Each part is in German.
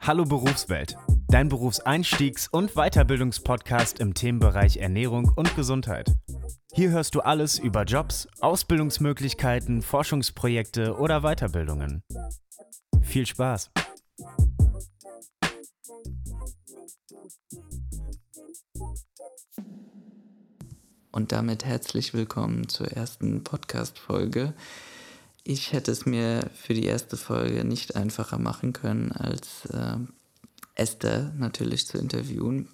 Hallo Berufswelt, dein Berufseinstiegs- und Weiterbildungspodcast im Themenbereich Ernährung und Gesundheit. Hier hörst du alles über Jobs, Ausbildungsmöglichkeiten, Forschungsprojekte oder Weiterbildungen. Viel Spaß! Und damit herzlich willkommen zur ersten Podcast-Folge. Ich hätte es mir für die erste Folge nicht einfacher machen können, als äh, Esther natürlich zu interviewen.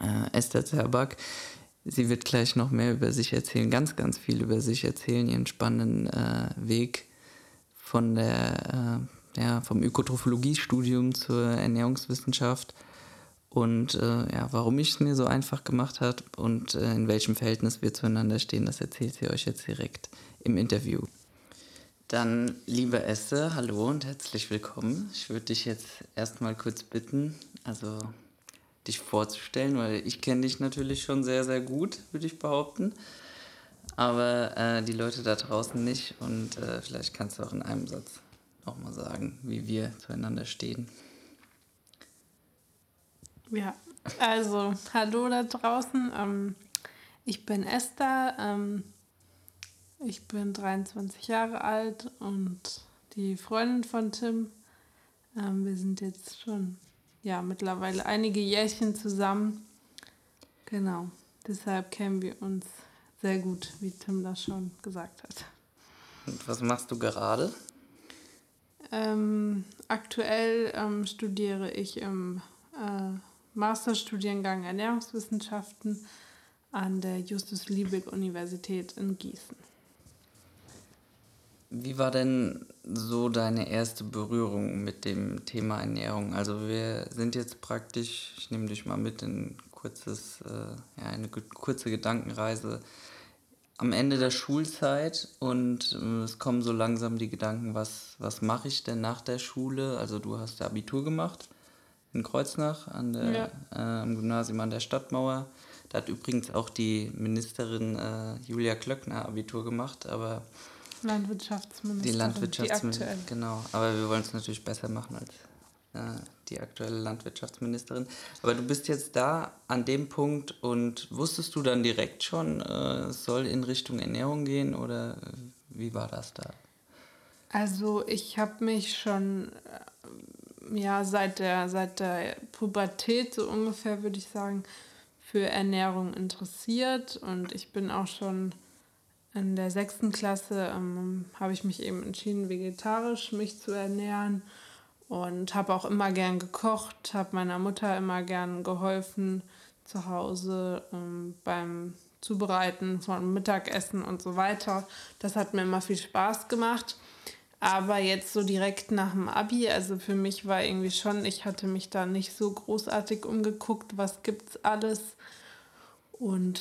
Äh, Esther Zerback. Sie wird gleich noch mehr über sich erzählen, ganz, ganz viel über sich erzählen, ihren spannenden äh, Weg von der, äh, ja, vom Ökotrophologiestudium zur Ernährungswissenschaft und äh, ja, warum ich es mir so einfach gemacht habe und äh, in welchem Verhältnis wir zueinander stehen, das erzählt sie euch jetzt direkt im Interview. Dann, liebe Esther, hallo und herzlich willkommen. Ich würde dich jetzt erstmal kurz bitten, also dich vorzustellen, weil ich kenne dich natürlich schon sehr, sehr gut, würde ich behaupten. Aber äh, die Leute da draußen nicht und äh, vielleicht kannst du auch in einem Satz nochmal sagen, wie wir zueinander stehen. Ja, also hallo da draußen. Ähm, ich bin Esther. Ähm, ich bin 23 Jahre alt und die Freundin von Tim. Ähm, wir sind jetzt schon ja mittlerweile einige Jährchen zusammen. Genau. Deshalb kennen wir uns sehr gut, wie Tim das schon gesagt hat. Und was machst du gerade? Ähm, aktuell ähm, studiere ich im äh, Masterstudiengang Ernährungswissenschaften an der Justus-Liebig-Universität in Gießen. Wie war denn so deine erste Berührung mit dem Thema Ernährung? Also wir sind jetzt praktisch, ich nehme dich mal mit in kurzes, äh, ja, eine kurze Gedankenreise am Ende der Schulzeit und äh, es kommen so langsam die Gedanken, was, was mache ich denn nach der Schule? Also du hast Abitur gemacht in Kreuznach an der, ja. äh, am Gymnasium an der Stadtmauer. Da hat übrigens auch die Ministerin äh, Julia Klöckner Abitur gemacht, aber Landwirtschaftsministerin. Die Landwirtschaftsministerin, genau. Aber wir wollen es natürlich besser machen als äh, die aktuelle Landwirtschaftsministerin. Aber du bist jetzt da an dem Punkt und wusstest du dann direkt schon, äh, es soll in Richtung Ernährung gehen oder äh, wie war das da? Also ich habe mich schon äh, ja seit der seit der Pubertät so ungefähr würde ich sagen für Ernährung interessiert und ich bin auch schon in der sechsten Klasse ähm, habe ich mich eben entschieden, vegetarisch mich zu ernähren und habe auch immer gern gekocht, habe meiner Mutter immer gern geholfen zu Hause ähm, beim Zubereiten von Mittagessen und so weiter. Das hat mir immer viel Spaß gemacht. Aber jetzt so direkt nach dem Abi, also für mich war irgendwie schon, ich hatte mich da nicht so großartig umgeguckt, was gibt's alles und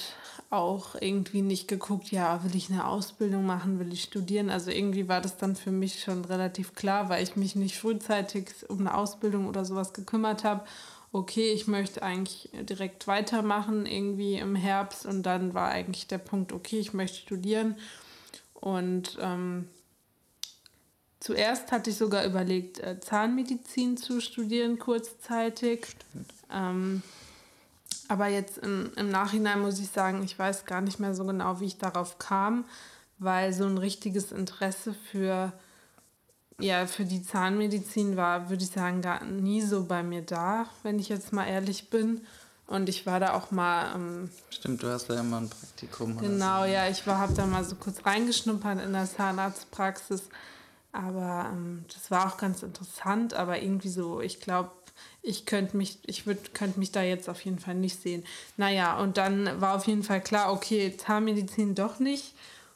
auch irgendwie nicht geguckt, ja, will ich eine Ausbildung machen, will ich studieren. Also irgendwie war das dann für mich schon relativ klar, weil ich mich nicht frühzeitig um eine Ausbildung oder sowas gekümmert habe. Okay, ich möchte eigentlich direkt weitermachen, irgendwie im Herbst. Und dann war eigentlich der Punkt, okay, ich möchte studieren. Und ähm, zuerst hatte ich sogar überlegt, äh, Zahnmedizin zu studieren, kurzzeitig. Ähm, aber jetzt im, im Nachhinein muss ich sagen, ich weiß gar nicht mehr so genau, wie ich darauf kam, weil so ein richtiges Interesse für, ja, für die Zahnmedizin war, würde ich sagen, gar nie so bei mir da, wenn ich jetzt mal ehrlich bin. Und ich war da auch mal. Ähm, Stimmt, du hast da ja mal ein Praktikum. Genau, so. ja, ich habe da mal so kurz reingeschnuppert in der Zahnarztpraxis. Aber ähm, das war auch ganz interessant, aber irgendwie so, ich glaube, ich könnte mich, ich könnte mich da jetzt auf jeden Fall nicht sehen. Naja, und dann war auf jeden Fall klar, okay, Zahnmedizin doch nicht.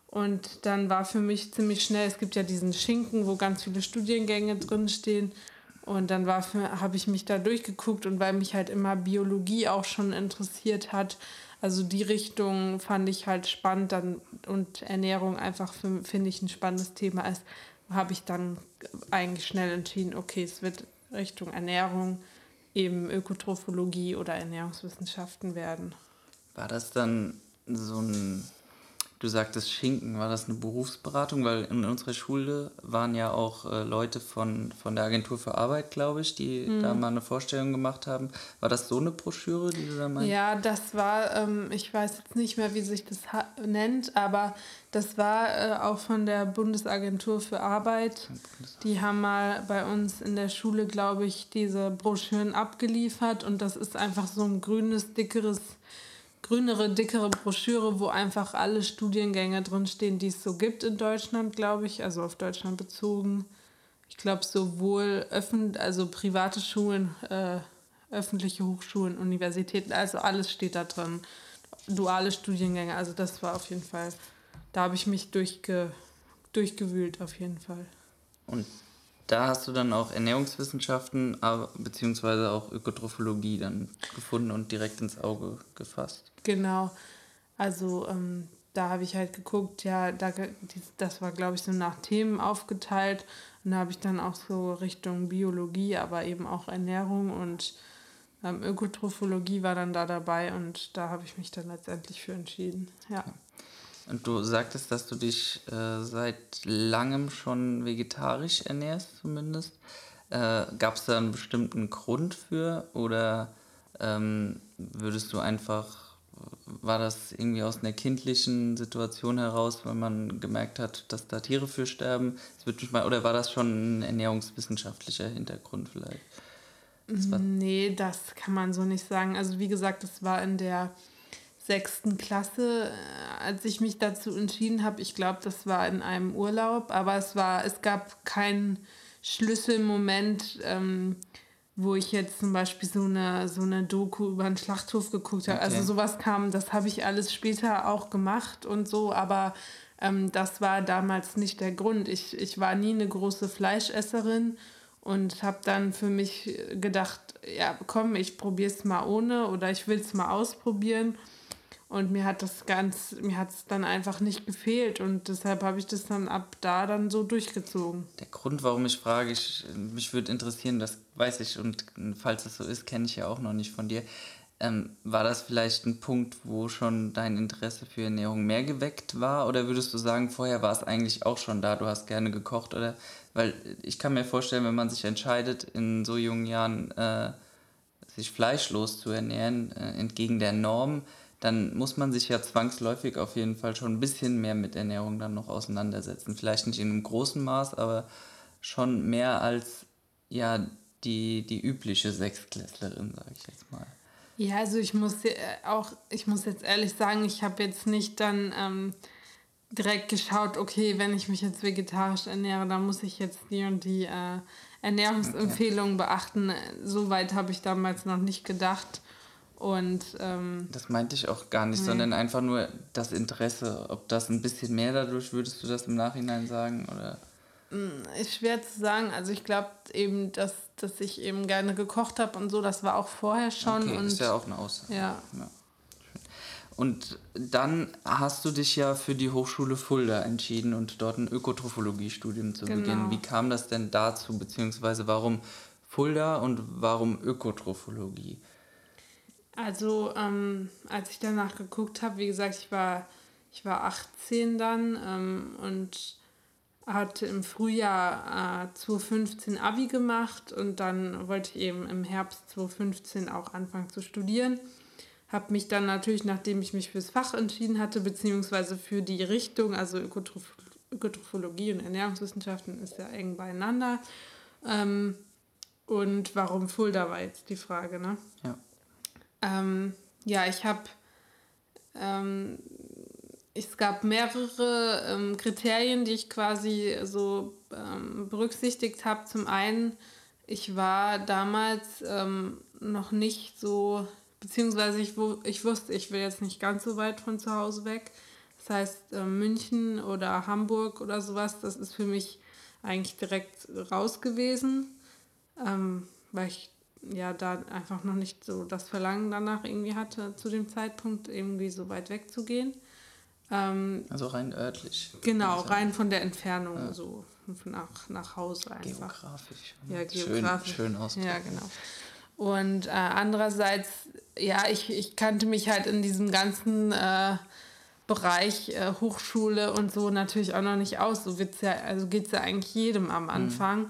Und dann war für mich ziemlich schnell, es gibt ja diesen Schinken, wo ganz viele Studiengänge drinstehen. Und dann habe ich mich da durchgeguckt und weil mich halt immer Biologie auch schon interessiert hat, also die Richtung fand ich halt spannend dann und Ernährung einfach finde ich ein spannendes Thema ist, habe ich dann eigentlich schnell entschieden, okay, es wird Richtung Ernährung eben Ökotrophologie oder Ernährungswissenschaften werden. War das dann so ein Du sagtest Schinken, war das eine Berufsberatung? Weil in unserer Schule waren ja auch äh, Leute von, von der Agentur für Arbeit, glaube ich, die mhm. da mal eine Vorstellung gemacht haben. War das so eine Broschüre, die du da meinst? Ja, das war, ähm, ich weiß jetzt nicht mehr, wie sich das nennt, aber das war äh, auch von der Bundesagentur für Arbeit. Die haben mal bei uns in der Schule, glaube ich, diese Broschüren abgeliefert und das ist einfach so ein grünes, dickeres grünere, dickere Broschüre, wo einfach alle Studiengänge drinstehen, die es so gibt in Deutschland, glaube ich, also auf Deutschland bezogen. Ich glaube, sowohl öffentlich, also private Schulen, äh, öffentliche Hochschulen, Universitäten, also alles steht da drin. Duale Studiengänge, also das war auf jeden Fall, da habe ich mich durchge, durchgewühlt, auf jeden Fall. Und da hast du dann auch Ernährungswissenschaften beziehungsweise auch Ökotrophologie dann gefunden und direkt ins Auge gefasst. Genau. Also ähm, da habe ich halt geguckt, ja, da, das war, glaube ich, so nach Themen aufgeteilt. Und da habe ich dann auch so Richtung Biologie, aber eben auch Ernährung und ähm, Ökotrophologie war dann da dabei und da habe ich mich dann letztendlich für entschieden. Ja. Okay. Und du sagtest, dass du dich äh, seit langem schon vegetarisch ernährst, zumindest. Äh, Gab es da einen bestimmten Grund für oder ähm, würdest du einfach, war das irgendwie aus einer kindlichen Situation heraus, weil man gemerkt hat, dass da Tiere für sterben? Das mal, oder war das schon ein ernährungswissenschaftlicher Hintergrund vielleicht? Das nee, das kann man so nicht sagen. Also wie gesagt, es war in der sechsten Klasse, äh, als ich mich dazu entschieden habe. Ich glaube, das war in einem Urlaub, aber es war, es gab keinen Schlüsselmoment, ähm, wo ich jetzt zum Beispiel so eine, so eine Doku über einen Schlachthof geguckt habe. Also okay. Also sowas kam, das habe ich alles später auch gemacht und so, aber ähm, das war damals nicht der Grund. Ich, ich war nie eine große Fleischesserin und habe dann für mich gedacht, ja komm, ich probiere es mal ohne oder ich will es mal ausprobieren. Und mir hat das ganz, mir hat es dann einfach nicht gefehlt und deshalb habe ich das dann ab da dann so durchgezogen. Der Grund, warum ich frage, ich, mich würde interessieren, das weiß ich und falls es so ist, kenne ich ja auch noch nicht von dir. Ähm, war das vielleicht ein Punkt, wo schon dein Interesse für Ernährung mehr geweckt war? Oder würdest du sagen, vorher war es eigentlich auch schon da, du hast gerne gekocht? Oder weil ich kann mir vorstellen, wenn man sich entscheidet, in so jungen Jahren äh, sich fleischlos zu ernähren, äh, entgegen der Norm, dann muss man sich ja zwangsläufig auf jeden Fall schon ein bisschen mehr mit Ernährung dann noch auseinandersetzen. Vielleicht nicht in einem großen Maß, aber schon mehr als ja die, die übliche Sechsklässlerin, sage ich jetzt mal. Ja, also ich muss auch, ich muss jetzt ehrlich sagen, ich habe jetzt nicht dann ähm, direkt geschaut, okay, wenn ich mich jetzt vegetarisch ernähre, dann muss ich jetzt die und die äh, Ernährungsempfehlungen okay. beachten. So weit habe ich damals noch nicht gedacht. Und ähm, das meinte ich auch gar nicht, nee. sondern einfach nur das Interesse. Ob das ein bisschen mehr dadurch, würdest du das im Nachhinein sagen? Oder? Mm, ist schwer zu sagen. Also ich glaube eben, dass, dass ich eben gerne gekocht habe und so, das war auch vorher schon. Okay, und, ist ja auch eine Aussage. Ja. ja. Und dann hast du dich ja für die Hochschule Fulda entschieden und dort ein Ökotrophologiestudium zu genau. beginnen. Wie kam das denn dazu, beziehungsweise warum Fulda und warum Ökotrophologie? Also, ähm, als ich danach geguckt habe, wie gesagt, ich war, ich war 18 dann ähm, und hatte im Frühjahr äh, 2015 Abi gemacht und dann wollte ich eben im Herbst 2015 auch anfangen zu studieren. Habe mich dann natürlich, nachdem ich mich fürs Fach entschieden hatte, beziehungsweise für die Richtung, also Ökotroph Ökotrophologie und Ernährungswissenschaften ist ja eng beieinander. Ähm, und warum Fulda war jetzt die Frage, ne? Ja. Ähm, ja, ich habe, ähm, es gab mehrere ähm, Kriterien, die ich quasi so ähm, berücksichtigt habe. Zum einen, ich war damals ähm, noch nicht so, beziehungsweise ich, ich wusste, ich will jetzt nicht ganz so weit von zu Hause weg. Das heißt, äh, München oder Hamburg oder sowas, das ist für mich eigentlich direkt raus gewesen, ähm, weil ich ja da einfach noch nicht so das Verlangen danach irgendwie hatte, zu dem Zeitpunkt irgendwie so weit wegzugehen. Ähm, also rein örtlich. Genau, rein von der Entfernung ja. so nach, nach Hause einfach. Geografisch. Ja, geografisch. Schön, schön. Ja, genau. Und äh, andererseits, ja, ich, ich kannte mich halt in diesem ganzen äh, Bereich äh, Hochschule und so natürlich auch noch nicht aus. So wird's ja, also geht es ja eigentlich jedem am Anfang. Mhm.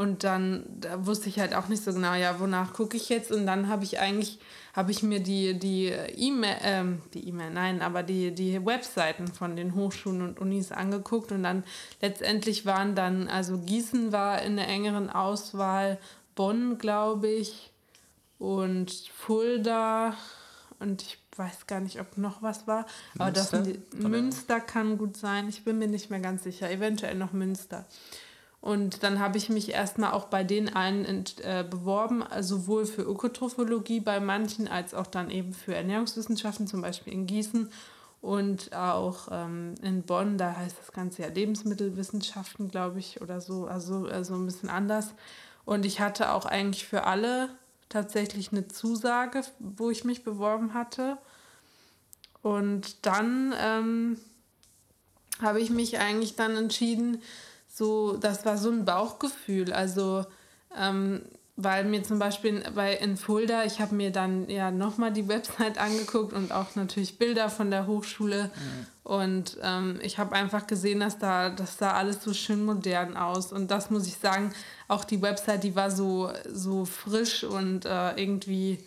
Und dann da wusste ich halt auch nicht so genau, ja, wonach gucke ich jetzt? Und dann habe ich eigentlich, habe ich mir die, die E-Mail, ähm, die E-Mail, nein, aber die, die Webseiten von den Hochschulen und Unis angeguckt und dann letztendlich waren dann, also Gießen war in der engeren Auswahl, Bonn, glaube ich, und Fulda und ich weiß gar nicht, ob noch was war. Münster? Aber das Münster kann gut sein. Ich bin mir nicht mehr ganz sicher. Eventuell noch Münster. Und dann habe ich mich erstmal auch bei den allen äh, beworben, sowohl für Ökotrophologie bei manchen als auch dann eben für Ernährungswissenschaften, zum Beispiel in Gießen und auch ähm, in Bonn, da heißt das Ganze ja Lebensmittelwissenschaften, glaube ich, oder so, also, also ein bisschen anders. Und ich hatte auch eigentlich für alle tatsächlich eine Zusage, wo ich mich beworben hatte. Und dann ähm, habe ich mich eigentlich dann entschieden, so, das war so ein Bauchgefühl. Also, ähm, weil mir zum Beispiel bei in Fulda, ich habe mir dann ja nochmal die Website angeguckt und auch natürlich Bilder von der Hochschule. Mhm. Und ähm, ich habe einfach gesehen, dass da, das sah alles so schön modern aus. Und das muss ich sagen, auch die Website, die war so, so frisch und äh, irgendwie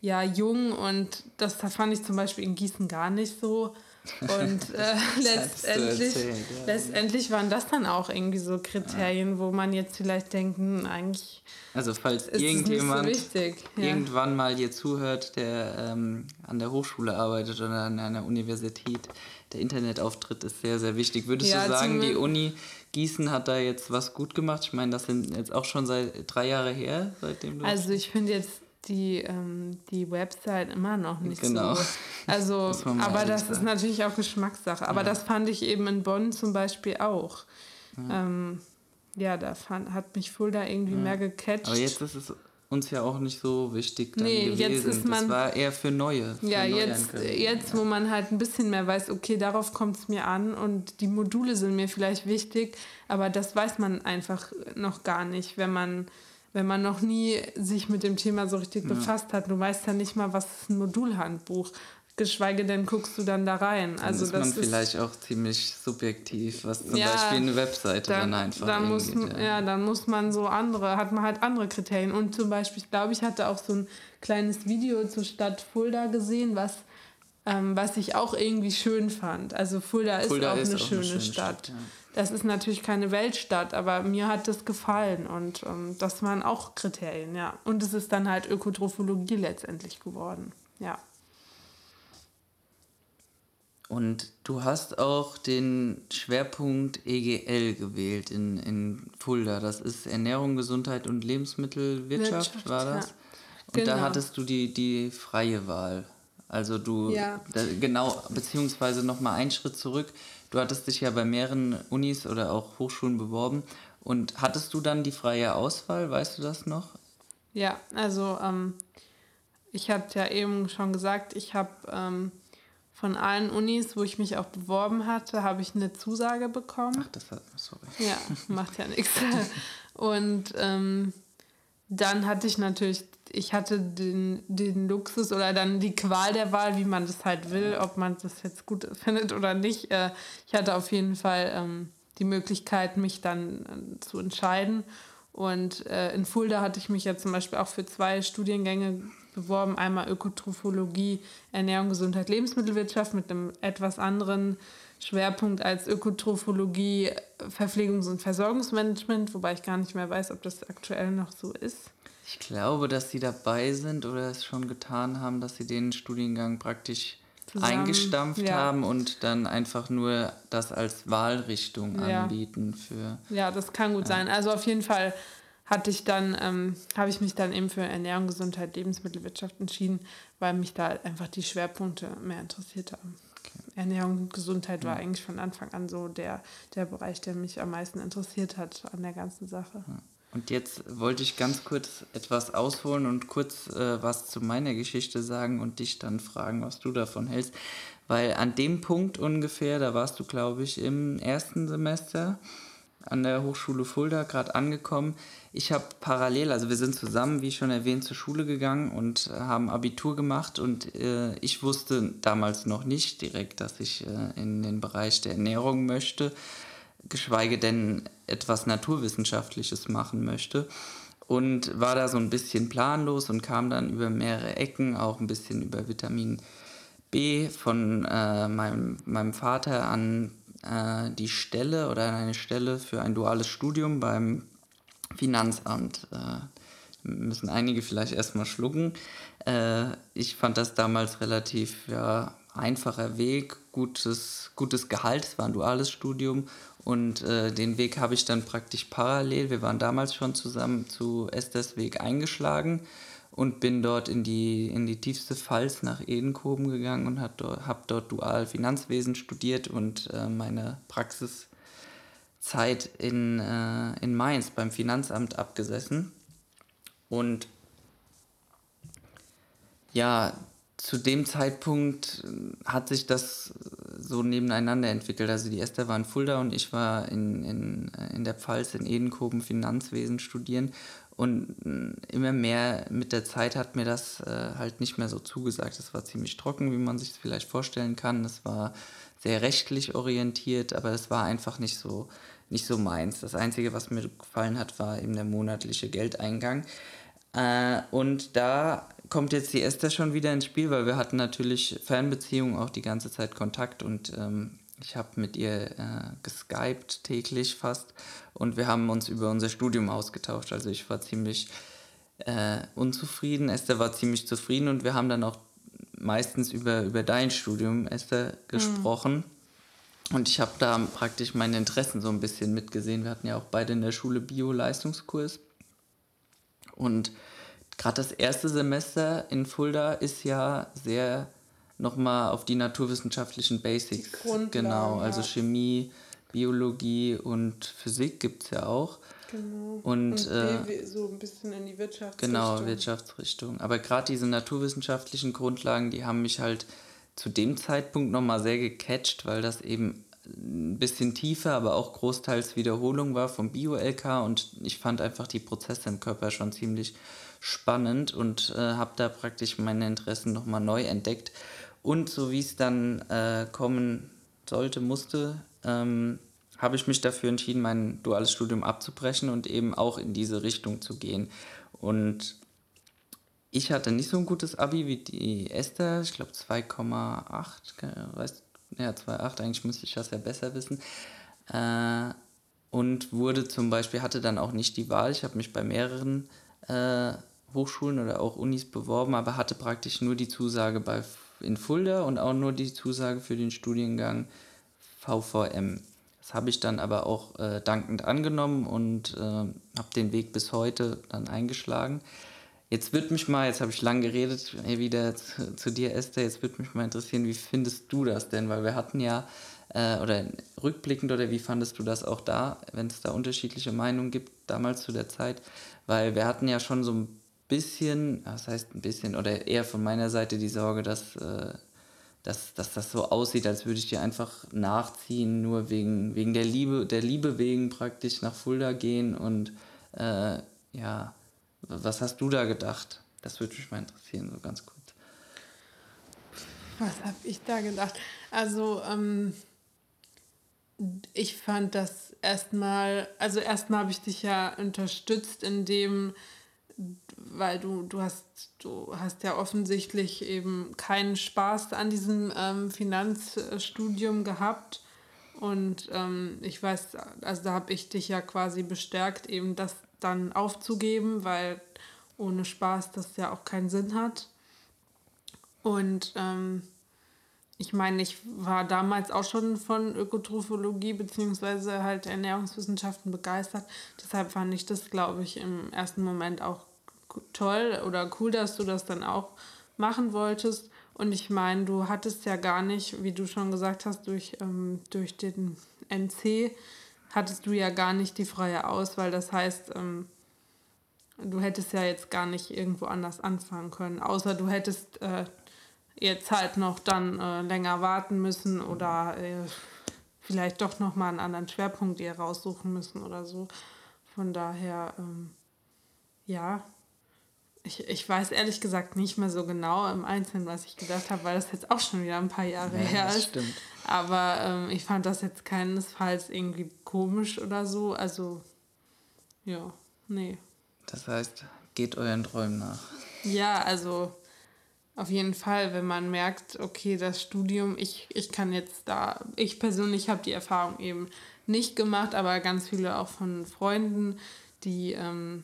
ja jung. Und das, das fand ich zum Beispiel in Gießen gar nicht so. Und äh, letztendlich, ja. letztendlich waren das dann auch irgendwie so Kriterien, ja. wo man jetzt vielleicht denken, hm, eigentlich. Also falls irgendjemand so ja. irgendwann mal hier zuhört, der ähm, an der Hochschule arbeitet oder an einer Universität, der Internetauftritt ist sehr, sehr wichtig. Würdest du sagen, die Uni Gießen hat da jetzt was gut gemacht? Ich meine, das sind jetzt auch schon seit drei Jahre her, seitdem du. Also ich finde jetzt die, ähm, die Website immer noch nicht genau. so. Also, aber das ist natürlich auch Geschmackssache. Aber ja. das fand ich eben in Bonn zum Beispiel auch. Ja, ähm, ja da fand, hat mich Fulda irgendwie ja. mehr gecatcht. Aber jetzt ist es uns ja auch nicht so wichtig dann nee, gewesen. Jetzt ist man, das war eher für Neue. Für ja, jetzt, jetzt, wo man halt ein bisschen mehr weiß, okay, darauf kommt es mir an und die Module sind mir vielleicht wichtig, aber das weiß man einfach noch gar nicht, wenn man wenn man noch nie sich mit dem Thema so richtig ja. befasst hat. Du weißt ja nicht mal, was ist ein Modulhandbuch. Geschweige denn guckst du dann da rein. Dann also ist das man ist vielleicht auch ziemlich subjektiv, was zum ja, Beispiel eine Webseite dann, dann einfach dann muss, ja. ja, dann muss man so andere, hat man halt andere Kriterien. Und zum Beispiel, ich glaube, ich hatte auch so ein kleines Video zur Stadt Fulda gesehen, was ähm, was ich auch irgendwie schön fand. Also Fulda, Fulda ist auch ist eine auch schöne, eine schöne Stadt. Stadt ja. Das ist natürlich keine Weltstadt, aber mir hat das gefallen und ähm, das waren auch Kriterien, ja. Und es ist dann halt Ökotrophologie letztendlich geworden, ja. Und du hast auch den Schwerpunkt EGL gewählt in, in Fulda. Das ist Ernährung, Gesundheit und Lebensmittelwirtschaft, Wirtschaft, war das? Ja. Und genau. da hattest du die, die freie Wahl. Also du, ja. da, genau, beziehungsweise nochmal einen Schritt zurück. Du hattest dich ja bei mehreren Unis oder auch Hochschulen beworben. Und hattest du dann die freie Auswahl? Weißt du das noch? Ja, also ähm, ich hatte ja eben schon gesagt, ich habe ähm, von allen Unis, wo ich mich auch beworben hatte, habe ich eine Zusage bekommen. Ach, das hat, sorry. Ja, macht ja nichts. Und ähm, dann hatte ich natürlich, ich hatte den, den Luxus oder dann die Qual der Wahl, wie man das halt will, ob man das jetzt gut findet oder nicht. Äh, ich hatte auf jeden Fall ähm, die Möglichkeit, mich dann äh, zu entscheiden. Und äh, in Fulda hatte ich mich ja zum Beispiel auch für zwei Studiengänge beworben. Einmal Ökotrophologie, Ernährung, Gesundheit, Lebensmittelwirtschaft mit einem etwas anderen Schwerpunkt als Ökotrophologie, Verpflegungs- und Versorgungsmanagement, wobei ich gar nicht mehr weiß, ob das aktuell noch so ist. Ich glaube, dass sie dabei sind oder es schon getan haben, dass sie den Studiengang praktisch Zusammen, eingestampft ja. haben und dann einfach nur das als Wahlrichtung ja. anbieten für. Ja, das kann gut ja. sein. Also auf jeden Fall hatte ich dann, ähm, habe ich mich dann eben für Ernährung, Gesundheit, Lebensmittelwirtschaft entschieden, weil mich da einfach die Schwerpunkte mehr interessiert haben. Ernährung und Gesundheit war eigentlich von Anfang an so der, der Bereich, der mich am meisten interessiert hat an der ganzen Sache. Und jetzt wollte ich ganz kurz etwas ausholen und kurz äh, was zu meiner Geschichte sagen und dich dann fragen, was du davon hältst. Weil an dem Punkt ungefähr, da warst du, glaube ich, im ersten Semester, an der Hochschule Fulda gerade angekommen. Ich habe parallel, also wir sind zusammen, wie schon erwähnt, zur Schule gegangen und haben Abitur gemacht und äh, ich wusste damals noch nicht direkt, dass ich äh, in den Bereich der Ernährung möchte, geschweige denn etwas Naturwissenschaftliches machen möchte und war da so ein bisschen planlos und kam dann über mehrere Ecken, auch ein bisschen über Vitamin B von äh, meinem, meinem Vater an äh, die Stelle oder eine Stelle für ein duales Studium beim Finanzamt. Äh, müssen einige vielleicht erstmal schlucken. Äh, ich fand das damals relativ ja, einfacher Weg, gutes, gutes Gehalt, es war ein duales Studium und äh, den Weg habe ich dann praktisch parallel, wir waren damals schon zusammen zu Esthers Weg eingeschlagen und bin dort in die, in die tiefste Pfalz nach Edenkoben gegangen und habe dort, hab dort Dual Finanzwesen studiert und äh, meine Praxiszeit in, äh, in Mainz beim Finanzamt abgesessen. Und ja, zu dem Zeitpunkt hat sich das so nebeneinander entwickelt. Also die Esther war in Fulda und ich war in, in, in der Pfalz in Edenkoben Finanzwesen studieren. Und äh, immer mehr mit der Zeit hat mir das äh, halt nicht mehr so zugesagt. Es war ziemlich trocken, wie man sich es vielleicht vorstellen kann. Es war sehr rechtlich orientiert, aber es war einfach nicht so, nicht so meins. Das Einzige, was mir gefallen hat, war eben der monatliche Geldeingang. Äh, und da kommt jetzt die Esther schon wieder ins Spiel, weil wir hatten natürlich Fernbeziehungen auch die ganze Zeit Kontakt und ähm, ich habe mit ihr äh, geskypt täglich fast und wir haben uns über unser Studium ausgetauscht. Also ich war ziemlich äh, unzufrieden, Esther war ziemlich zufrieden und wir haben dann auch meistens über, über dein Studium, Esther, mhm. gesprochen. Mhm. Und ich habe da praktisch meine Interessen so ein bisschen mitgesehen. Wir hatten ja auch beide in der Schule Bio-Leistungskurs. Und gerade das erste Semester in Fulda ist ja sehr nochmal auf die naturwissenschaftlichen Basics. Genau, also Chemie, Biologie und Physik gibt es ja auch. Genau. Und, und äh, so ein bisschen in die Wirtschaftsrichtung. Genau, Wirtschaftsrichtung. Aber gerade diese naturwissenschaftlichen Grundlagen, die haben mich halt zu dem Zeitpunkt nochmal sehr gecatcht, weil das eben ein bisschen tiefer, aber auch großteils Wiederholung war vom Bio-LK und ich fand einfach die Prozesse im Körper schon ziemlich spannend und äh, habe da praktisch meine Interessen nochmal neu entdeckt. Und so wie es dann äh, kommen sollte, musste, ähm, habe ich mich dafür entschieden, mein duales Studium abzubrechen und eben auch in diese Richtung zu gehen. Und ich hatte nicht so ein gutes Abi wie die Esther, ich glaube 2,8, ja 2,8, eigentlich müsste ich das ja besser wissen. Äh, und wurde zum Beispiel, hatte dann auch nicht die Wahl, ich habe mich bei mehreren äh, Hochschulen oder auch Unis beworben, aber hatte praktisch nur die Zusage bei, in Fulda und auch nur die Zusage für den Studiengang VVM. Das habe ich dann aber auch äh, dankend angenommen und äh, habe den Weg bis heute dann eingeschlagen. Jetzt wird mich mal, jetzt habe ich lang geredet, wieder zu, zu, dir, Esther, jetzt wird mich mal interessieren, wie findest du das denn? Weil wir hatten ja, äh, oder rückblickend, oder wie fandest du das auch da, wenn es da unterschiedliche Meinungen gibt, damals zu der Zeit? Weil wir hatten ja schon so ein bisschen, was heißt ein bisschen, oder eher von meiner Seite die Sorge, dass, äh, dass, dass das so aussieht, als würde ich dir einfach nachziehen, nur wegen, wegen der Liebe, der Liebe wegen praktisch nach Fulda gehen und äh, ja, was hast du da gedacht? Das würde mich mal interessieren, so ganz kurz. Was habe ich da gedacht? Also, ähm, ich fand das erstmal, also erstmal habe ich dich ja unterstützt, indem weil du, du hast, du hast ja offensichtlich eben keinen Spaß an diesem ähm, Finanzstudium gehabt. Und ähm, ich weiß, also da habe ich dich ja quasi bestärkt, eben das dann aufzugeben, weil ohne Spaß das ja auch keinen Sinn hat. Und ähm, ich meine, ich war damals auch schon von Ökotrophologie bzw. halt Ernährungswissenschaften begeistert. Deshalb fand ich das, glaube ich, im ersten Moment auch toll oder cool, dass du das dann auch machen wolltest. Und ich meine, du hattest ja gar nicht, wie du schon gesagt hast, durch, ähm, durch den NC hattest du ja gar nicht die freie Auswahl. Das heißt, ähm, du hättest ja jetzt gar nicht irgendwo anders anfangen können, außer du hättest äh, jetzt halt noch dann äh, länger warten müssen oder äh, vielleicht doch nochmal einen anderen Schwerpunkt ihr raussuchen müssen oder so. Von daher, ähm, ja, ich, ich weiß ehrlich gesagt nicht mehr so genau im Einzelnen, was ich gedacht habe, weil das jetzt auch schon wieder ein paar Jahre ja, her ist. Stimmt. Aber ähm, ich fand das jetzt keinesfalls irgendwie komisch oder so. Also, ja, nee. Das heißt, geht euren Träumen nach. Ja, also auf jeden Fall, wenn man merkt, okay, das Studium, ich, ich kann jetzt da, ich persönlich habe die Erfahrung eben nicht gemacht, aber ganz viele auch von Freunden, die, ähm,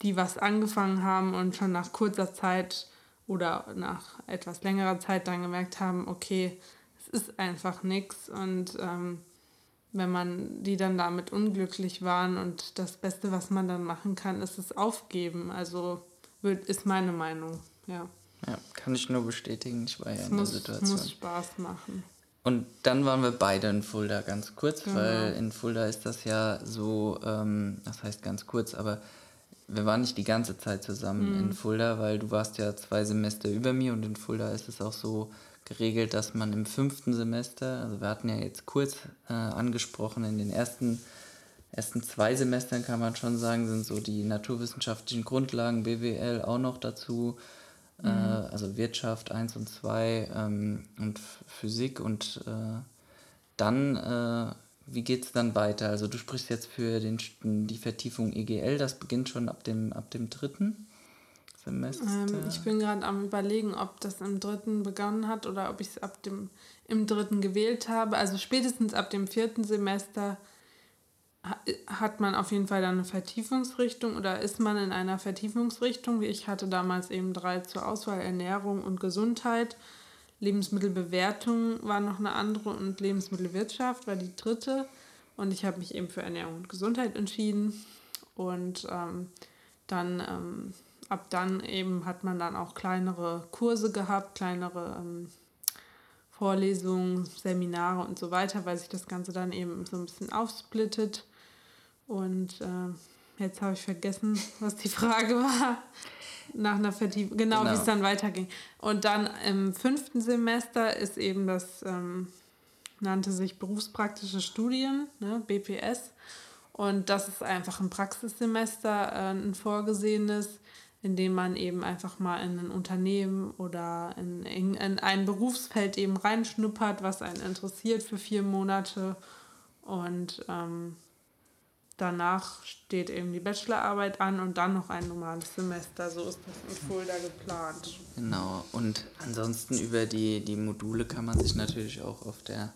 die was angefangen haben und schon nach kurzer Zeit oder nach etwas längerer Zeit dann gemerkt haben, okay, es ist einfach nichts und ähm, wenn man die dann damit unglücklich waren und das Beste, was man dann machen kann, ist es aufgeben. Also ist meine Meinung, ja. Ja, kann ich nur bestätigen. Ich war ja es in muss, der Situation. muss Spaß machen. Und dann waren wir beide in Fulda ganz kurz, genau. weil in Fulda ist das ja so, ähm, das heißt ganz kurz, aber wir waren nicht die ganze Zeit zusammen mhm. in Fulda, weil du warst ja zwei Semester über mir und in Fulda ist es auch so geregelt, dass man im fünften Semester, also wir hatten ja jetzt kurz äh, angesprochen, in den ersten, ersten zwei Semestern kann man schon sagen, sind so die naturwissenschaftlichen Grundlagen, BWL auch noch dazu mhm. also Wirtschaft 1 und 2 ähm, und Physik und äh, dann, äh, wie geht es dann weiter? Also du sprichst jetzt für den, die Vertiefung EGL, das beginnt schon ab dem, ab dem dritten Semester. Ähm, ich bin gerade am überlegen, ob das im dritten begonnen hat oder ob ich es ab dem im dritten gewählt habe. Also spätestens ab dem vierten Semester hat man auf jeden Fall dann eine Vertiefungsrichtung oder ist man in einer Vertiefungsrichtung? Ich hatte damals eben drei zur Auswahl, Ernährung und Gesundheit. Lebensmittelbewertung war noch eine andere und Lebensmittelwirtschaft war die dritte. Und ich habe mich eben für Ernährung und Gesundheit entschieden. Und ähm, dann ähm, ab dann eben hat man dann auch kleinere Kurse gehabt, kleinere ähm, Vorlesungen, Seminare und so weiter, weil sich das Ganze dann eben so ein bisschen aufsplittet. Und äh, jetzt habe ich vergessen, was die Frage war. Nach einer Vertiefung, genau, genau. wie es dann weiterging. Und dann im fünften Semester ist eben das, ähm, nannte sich berufspraktische Studien, ne, BPS. Und das ist einfach ein Praxissemester, äh, ein vorgesehenes, in dem man eben einfach mal in ein Unternehmen oder in, in, in ein Berufsfeld eben reinschnuppert, was einen interessiert für vier Monate. Und ähm, danach steht eben die Bachelorarbeit an und dann noch ein normales Semester. So ist das in Fulda geplant. Genau. Und ansonsten über die, die Module kann man sich natürlich auch auf der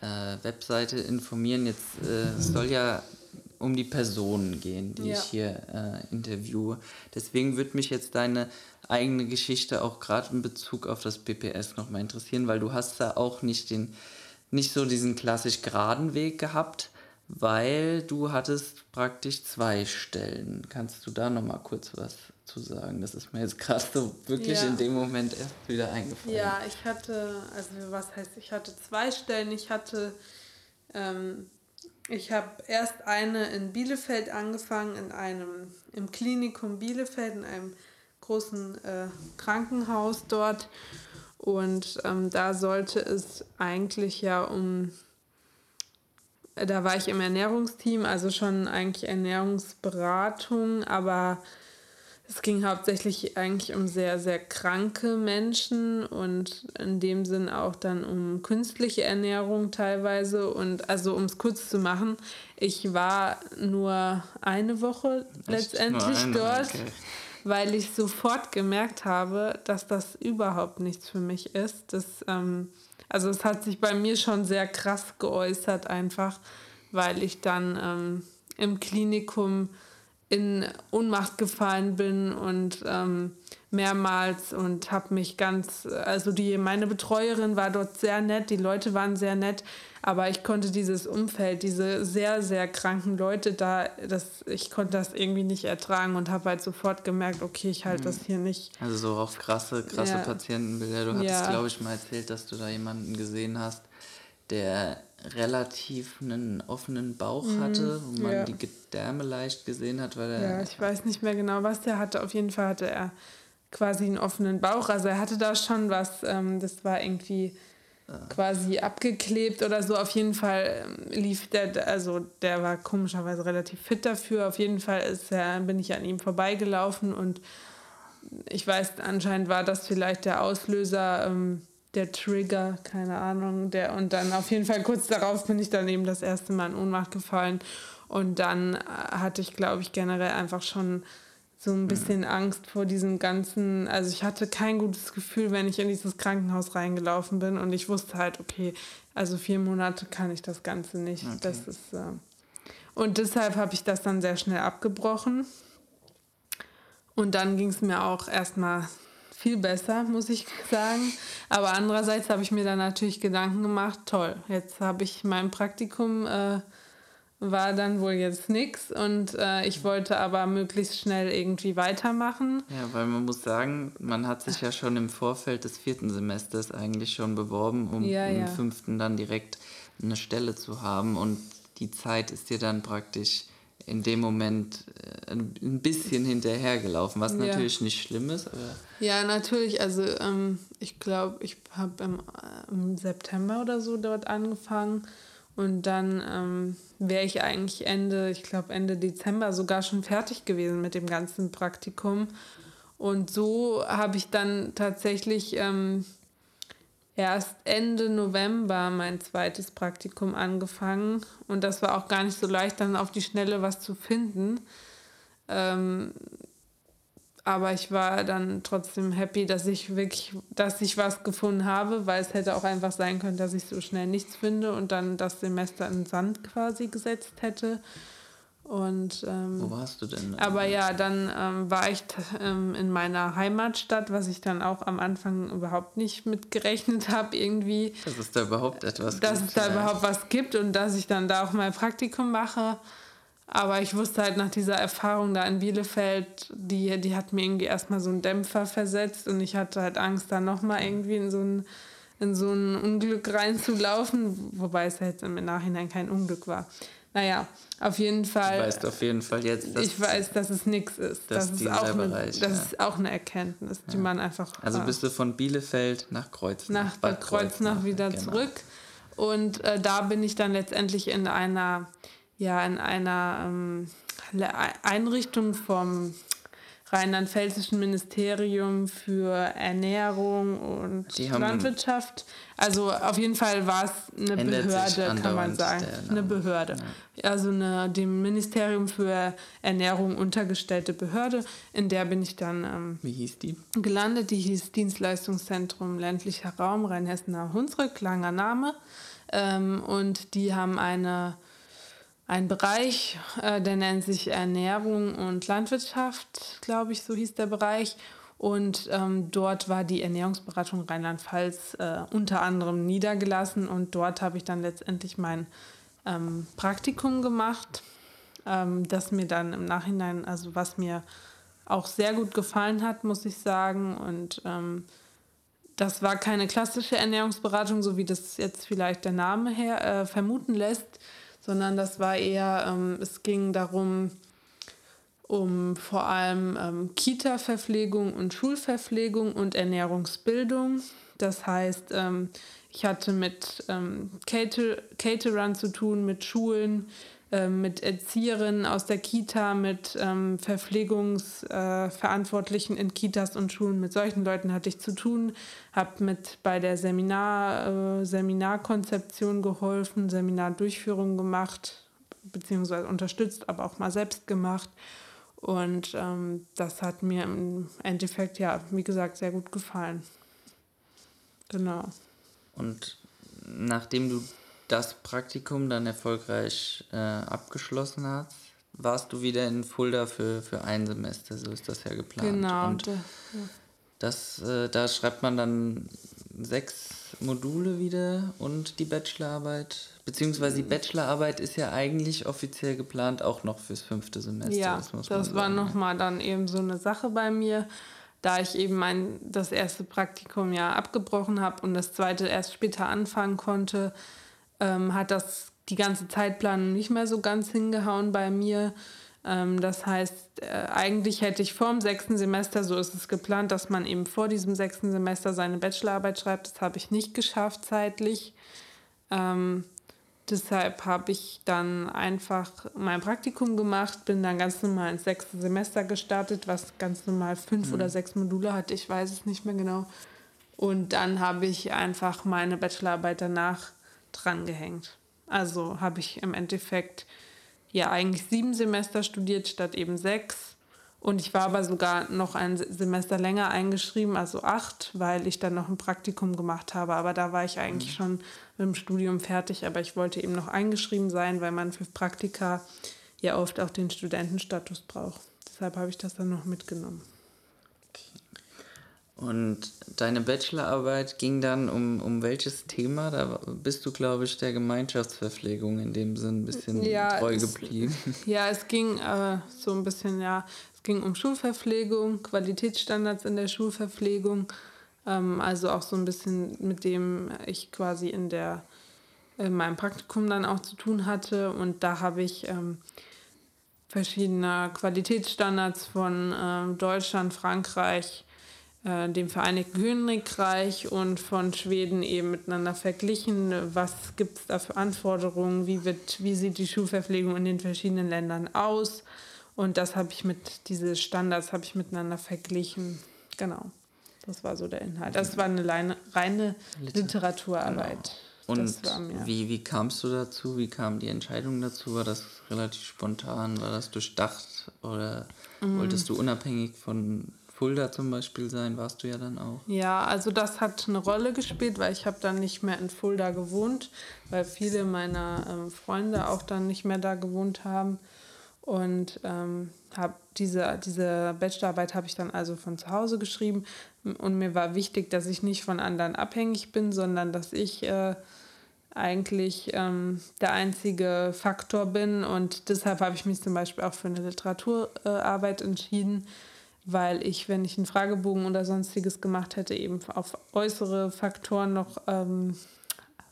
äh, Webseite informieren. Jetzt äh, soll ja um die Personen gehen, die ja. ich hier äh, interviewe. Deswegen würde mich jetzt deine eigene Geschichte auch gerade in Bezug auf das BPS nochmal interessieren, weil du hast da auch nicht den nicht so diesen klassisch geraden Weg gehabt, weil du hattest praktisch zwei Stellen. Kannst du da noch mal kurz was zu sagen? Das ist mir jetzt gerade so wirklich ja. in dem Moment erst wieder eingefallen. Ja, ich hatte, also was heißt, ich hatte zwei Stellen. Ich hatte, ähm, ich habe erst eine in Bielefeld angefangen, in einem, im Klinikum Bielefeld, in einem großen äh, Krankenhaus dort. Und ähm, da sollte es eigentlich ja um da war ich im Ernährungsteam, also schon eigentlich Ernährungsberatung, aber es ging hauptsächlich eigentlich um sehr, sehr kranke Menschen und in dem Sinn auch dann um künstliche Ernährung teilweise. Und also um es kurz zu machen, ich war nur eine Woche letztendlich eine, dort, okay. Weil ich sofort gemerkt habe, dass das überhaupt nichts für mich ist. Das, ähm, also es hat sich bei mir schon sehr krass geäußert einfach, weil ich dann ähm, im Klinikum in Ohnmacht gefallen bin und ähm, mehrmals und habe mich ganz, also die meine Betreuerin war dort sehr nett, die Leute waren sehr nett, aber ich konnte dieses Umfeld, diese sehr sehr kranken Leute da, das ich konnte das irgendwie nicht ertragen und habe halt sofort gemerkt, okay, ich halte mhm. das hier nicht. Also so auf krasse krasse ja. Patientenbilder. Du hattest ja. glaube ich mal erzählt, dass du da jemanden gesehen hast, der relativ einen offenen Bauch mhm, hatte, wo man ja. die Gedärme leicht gesehen hat, weil er. Ja, ich weiß nicht mehr genau, was der hatte. Auf jeden Fall hatte er quasi einen offenen Bauch. Also er hatte da schon was, ähm, das war irgendwie quasi abgeklebt oder so. Auf jeden Fall ähm, lief der, also der war komischerweise relativ fit dafür. Auf jeden Fall ist er, bin ich an ihm vorbeigelaufen und ich weiß, anscheinend war das vielleicht der Auslöser, ähm, der Trigger, keine Ahnung, der und dann auf jeden Fall kurz darauf bin ich dann eben das erste Mal in Ohnmacht gefallen und dann äh, hatte ich, glaube ich, generell einfach schon so ein bisschen Angst vor diesem ganzen, also ich hatte kein gutes Gefühl, wenn ich in dieses Krankenhaus reingelaufen bin und ich wusste halt, okay, also vier Monate kann ich das Ganze nicht. Okay. Das ist äh und deshalb habe ich das dann sehr schnell abgebrochen. Und dann ging es mir auch erstmal viel besser, muss ich sagen. Aber andererseits habe ich mir dann natürlich Gedanken gemacht, toll, jetzt habe ich mein Praktikum äh, war dann wohl jetzt nichts und äh, ich wollte aber möglichst schnell irgendwie weitermachen. Ja, weil man muss sagen, man hat sich ja schon im Vorfeld des vierten Semesters eigentlich schon beworben, um ja, ja. im fünften dann direkt eine Stelle zu haben und die Zeit ist dir dann praktisch in dem Moment äh, ein bisschen hinterhergelaufen, was ja. natürlich nicht schlimm ist. Aber ja, natürlich. Also ähm, ich glaube, ich habe im, äh, im September oder so dort angefangen und dann ähm, wäre ich eigentlich Ende, ich glaube Ende Dezember sogar schon fertig gewesen mit dem ganzen Praktikum. Und so habe ich dann tatsächlich ähm, erst Ende November mein zweites Praktikum angefangen. Und das war auch gar nicht so leicht, dann auf die Schnelle was zu finden. Ähm, aber ich war dann trotzdem happy, dass ich wirklich, dass ich was gefunden habe, weil es hätte auch einfach sein können, dass ich so schnell nichts finde und dann das Semester in Sand quasi gesetzt hätte. Und, ähm, Wo warst du denn? Aber ja, dann ähm, war ich ähm, in meiner Heimatstadt, was ich dann auch am Anfang überhaupt nicht mitgerechnet habe, irgendwie. Dass es da überhaupt etwas dass gibt. Dass es da überhaupt was gibt und dass ich dann da auch mein Praktikum mache. Aber ich wusste halt nach dieser Erfahrung da in Bielefeld, die, die hat mir irgendwie erstmal so einen Dämpfer versetzt und ich hatte halt Angst, da nochmal irgendwie in so, ein, in so ein Unglück reinzulaufen, wobei es halt im Nachhinein kein Unglück war. Naja, auf jeden Fall. Du weißt auf jeden Fall jetzt, dass ich weiß, dass es nichts ist. Das, ist auch eine, das ja. ist auch eine Erkenntnis, die ja. man einfach. Also bist du von Bielefeld nach Kreuznach. Nach Bad Kreuznach, Kreuznach wieder genau. zurück. Und äh, da bin ich dann letztendlich in einer ja in einer ähm, Einrichtung vom rheinland-pfälzischen Ministerium für Ernährung und Landwirtschaft. Also auf jeden Fall war es eine Behörde, kann man sagen. Eine Behörde. Ja. Also eine dem Ministerium für Ernährung untergestellte Behörde. In der bin ich dann ähm, Wie hieß die? gelandet. Die hieß Dienstleistungszentrum ländlicher Raum Rheinhessener Hunsrück, langer Name. Ähm, und die haben eine ein Bereich, äh, der nennt sich Ernährung und Landwirtschaft, glaube ich, so hieß der Bereich. Und ähm, dort war die Ernährungsberatung Rheinland-Pfalz äh, unter anderem niedergelassen und dort habe ich dann letztendlich mein ähm, Praktikum gemacht, ähm, das mir dann im Nachhinein, also was mir auch sehr gut gefallen hat, muss ich sagen. Und ähm, das war keine klassische Ernährungsberatung, so wie das jetzt vielleicht der Name her äh, vermuten lässt, sondern das war eher, ähm, es ging darum, um vor allem ähm, Kita-Verpflegung und Schulverpflegung und Ernährungsbildung. Das heißt, ähm, ich hatte mit ähm, Cater Caterern zu tun, mit Schulen, mit Erzieherinnen aus der Kita, mit ähm, Verpflegungsverantwortlichen äh, in Kitas und Schulen. Mit solchen Leuten hatte ich zu tun, habe mit bei der Seminar, äh, Seminarkonzeption geholfen, Seminardurchführung gemacht, beziehungsweise unterstützt, aber auch mal selbst gemacht. Und ähm, das hat mir im Endeffekt, ja, wie gesagt, sehr gut gefallen. Genau. Und nachdem du das Praktikum dann erfolgreich äh, abgeschlossen hast, warst du wieder in Fulda für, für ein Semester, so ist das ja geplant. Genau. Und das, äh, da schreibt man dann sechs Module wieder und die Bachelorarbeit. Beziehungsweise die Bachelorarbeit ist ja eigentlich offiziell geplant auch noch fürs fünfte Semester. Ja, das, das war nochmal dann eben so eine Sache bei mir, da ich eben mein, das erste Praktikum ja abgebrochen habe und das zweite erst später anfangen konnte, ähm, hat das die ganze Zeitplanung nicht mehr so ganz hingehauen bei mir. Ähm, das heißt, äh, eigentlich hätte ich vor dem sechsten Semester, so ist es geplant, dass man eben vor diesem sechsten Semester seine Bachelorarbeit schreibt. Das habe ich nicht geschafft zeitlich. Ähm, deshalb habe ich dann einfach mein Praktikum gemacht, bin dann ganz normal ins sechste Semester gestartet, was ganz normal fünf mhm. oder sechs Module hatte, ich weiß es nicht mehr genau. Und dann habe ich einfach meine Bachelorarbeit danach drangehängt. Also habe ich im Endeffekt ja eigentlich sieben Semester studiert statt eben sechs. Und ich war aber sogar noch ein Semester länger eingeschrieben, also acht, weil ich dann noch ein Praktikum gemacht habe. Aber da war ich eigentlich mhm. schon mit dem Studium fertig. Aber ich wollte eben noch eingeschrieben sein, weil man für Praktika ja oft auch den Studentenstatus braucht. Deshalb habe ich das dann noch mitgenommen. Und deine Bachelorarbeit ging dann um, um welches Thema? Da bist du, glaube ich, der Gemeinschaftsverpflegung in dem Sinn ein bisschen ja, treu geblieben. Es, ja, es ging äh, so ein bisschen, ja, es ging um Schulverpflegung, Qualitätsstandards in der Schulverpflegung. Ähm, also auch so ein bisschen mit dem ich quasi in der in meinem Praktikum dann auch zu tun hatte. Und da habe ich ähm, verschiedene Qualitätsstandards von äh, Deutschland, Frankreich, äh, dem Vereinigten Königreich und von Schweden eben miteinander verglichen. Was gibt es da für Anforderungen? Wie, wird, wie sieht die Schulverpflegung in den verschiedenen Ländern aus? Und das habe ich mit, diese Standards habe ich miteinander verglichen. Genau. Das war so der Inhalt. Das war eine reine, reine Literaturarbeit. Genau. Und wie, wie kamst du dazu? Wie kam die Entscheidung dazu? War das relativ spontan? War das durchdacht? Oder mm. wolltest du unabhängig von Fulda zum Beispiel sein, warst du ja dann auch. Ja, also das hat eine Rolle gespielt, weil ich habe dann nicht mehr in Fulda gewohnt, weil viele meiner ähm, Freunde auch dann nicht mehr da gewohnt haben. Und ähm, habe diese, diese Bachelorarbeit habe ich dann also von zu Hause geschrieben. Und mir war wichtig, dass ich nicht von anderen abhängig bin, sondern dass ich äh, eigentlich ähm, der einzige Faktor bin. Und deshalb habe ich mich zum Beispiel auch für eine Literaturarbeit äh, entschieden weil ich, wenn ich einen Fragebogen oder sonstiges gemacht hätte, eben auf äußere Faktoren noch ähm,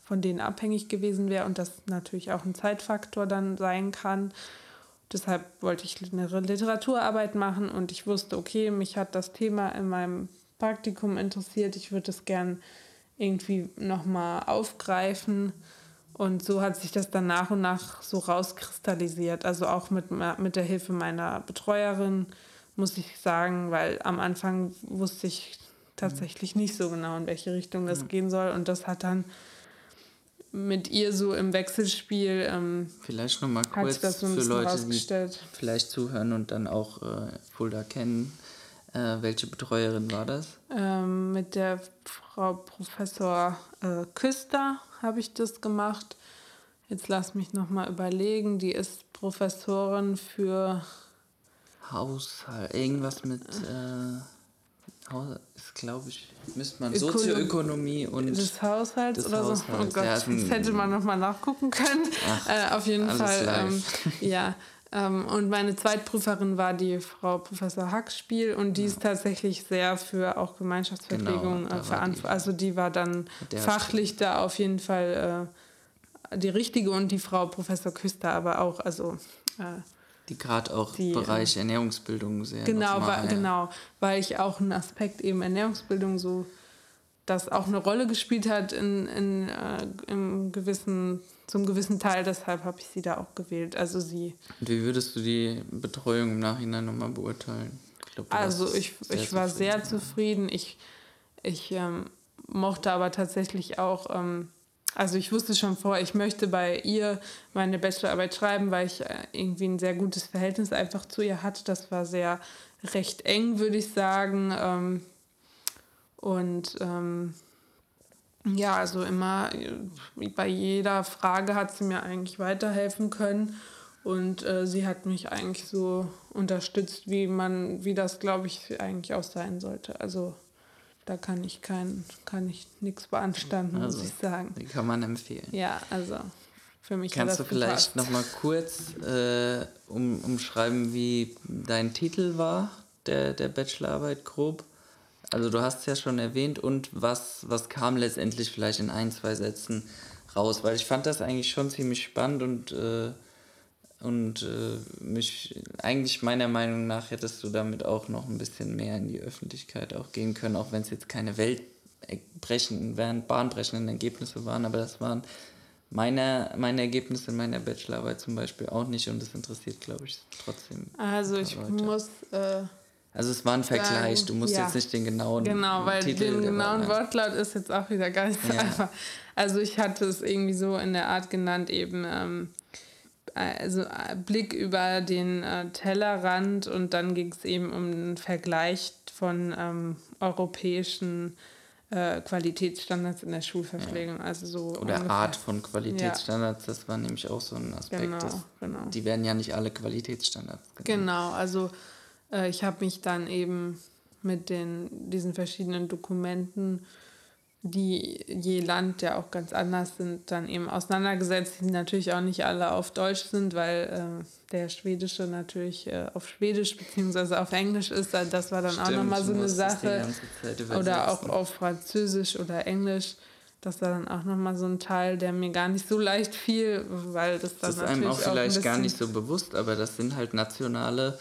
von denen abhängig gewesen wäre und das natürlich auch ein Zeitfaktor dann sein kann. Deshalb wollte ich eine Literaturarbeit machen und ich wusste, okay, mich hat das Thema in meinem Praktikum interessiert, ich würde es gern irgendwie nochmal aufgreifen. Und so hat sich das dann nach und nach so rauskristallisiert. Also auch mit, mit der Hilfe meiner Betreuerin muss ich sagen, weil am Anfang wusste ich tatsächlich nicht so genau, in welche Richtung das ja. gehen soll. Und das hat dann mit ihr so im Wechselspiel. Ähm, vielleicht nochmal kurz so für Leute, die vielleicht zuhören und dann auch äh, Fulda kennen. Äh, welche Betreuerin war das? Ähm, mit der Frau Professor äh, Küster habe ich das gemacht. Jetzt lass mich nochmal überlegen. Die ist Professorin für Haushalt, irgendwas mit äh, Haus, ist glaube ich, müsste man Ökonom Sozioökonomie und des Haushalts des oder Haushalts. so. Oh Gott, ja, das hätte man nochmal nachgucken können. Ach, äh, auf jeden Fall, ähm, ja. Ähm, und meine Zweitprüferin war die Frau Professor Hackspiel und die ja. ist tatsächlich sehr für auch Gemeinschaftsverpflegung genau, äh, verantwortlich. Also die war dann fachlich da auf jeden Fall äh, die richtige und die Frau Professor Küster aber auch. Also äh, die gerade auch die, Bereich ähm, Ernährungsbildung sehr genau, weil, ja. genau, weil ich auch einen Aspekt eben Ernährungsbildung so, das auch eine Rolle gespielt hat in, in äh, im gewissen, zum gewissen Teil, deshalb habe ich sie da auch gewählt. Also sie. Und wie würdest du die Betreuung im Nachhinein nochmal beurteilen? Ich glaub, also ich, ich war sehr zufrieden. Ich, ich ähm, mochte aber tatsächlich auch ähm, also ich wusste schon vorher, ich möchte bei ihr meine Bachelorarbeit schreiben, weil ich äh, irgendwie ein sehr gutes Verhältnis einfach zu ihr hatte. Das war sehr recht eng, würde ich sagen. Ähm, und ähm, ja, also immer äh, bei jeder Frage hat sie mir eigentlich weiterhelfen können. Und äh, sie hat mich eigentlich so unterstützt, wie man, wie das, glaube ich, eigentlich auch sein sollte. Also da kann ich kein, kann ich nichts beanstanden, also, muss ich sagen. Die kann man empfehlen. Ja, also für mich Kannst du vielleicht noch mal kurz äh, um, umschreiben, wie dein Titel war, der, der Bachelorarbeit grob? Also du hast es ja schon erwähnt und was, was kam letztendlich vielleicht in ein, zwei Sätzen raus? Weil ich fand das eigentlich schon ziemlich spannend und äh, und äh, mich eigentlich meiner Meinung nach hättest du damit auch noch ein bisschen mehr in die Öffentlichkeit auch gehen können, auch wenn es jetzt keine weltbrechenden, bahnbrechenden Ergebnisse waren, aber das waren meine, meine Ergebnisse in meiner Bachelorarbeit zum Beispiel auch nicht und das interessiert, glaube ich, trotzdem. Also ich Leute. muss. Äh, also es war ein Vergleich, du musst ja. jetzt nicht den genauen Genau, weil Titel den genauen Wortlaut ist jetzt auch wieder gar nicht so ja. einfach. Also ich hatte es irgendwie so in der Art genannt, eben ähm, also äh, Blick über den äh, Tellerrand und dann ging es eben um einen Vergleich von ähm, europäischen äh, Qualitätsstandards in der Schulverpflegung. Ja. Also so Oder ungefähr. Art von Qualitätsstandards, ja. das war nämlich auch so ein Aspekt. Genau, dass, genau. Die werden ja nicht alle Qualitätsstandards. Genannt. Genau, also äh, ich habe mich dann eben mit den, diesen verschiedenen Dokumenten die je Land ja auch ganz anders sind, dann eben auseinandergesetzt, die natürlich auch nicht alle auf Deutsch sind, weil äh, der Schwedische natürlich äh, auf Schwedisch bzw. auf Englisch ist. Das war dann Stimmt, auch nochmal so eine Sache. Oder auch auf Französisch oder Englisch. Das war dann auch nochmal so ein Teil, der mir gar nicht so leicht fiel, weil das dann das ist einem auch vielleicht auch gar nicht so bewusst, aber das sind halt nationale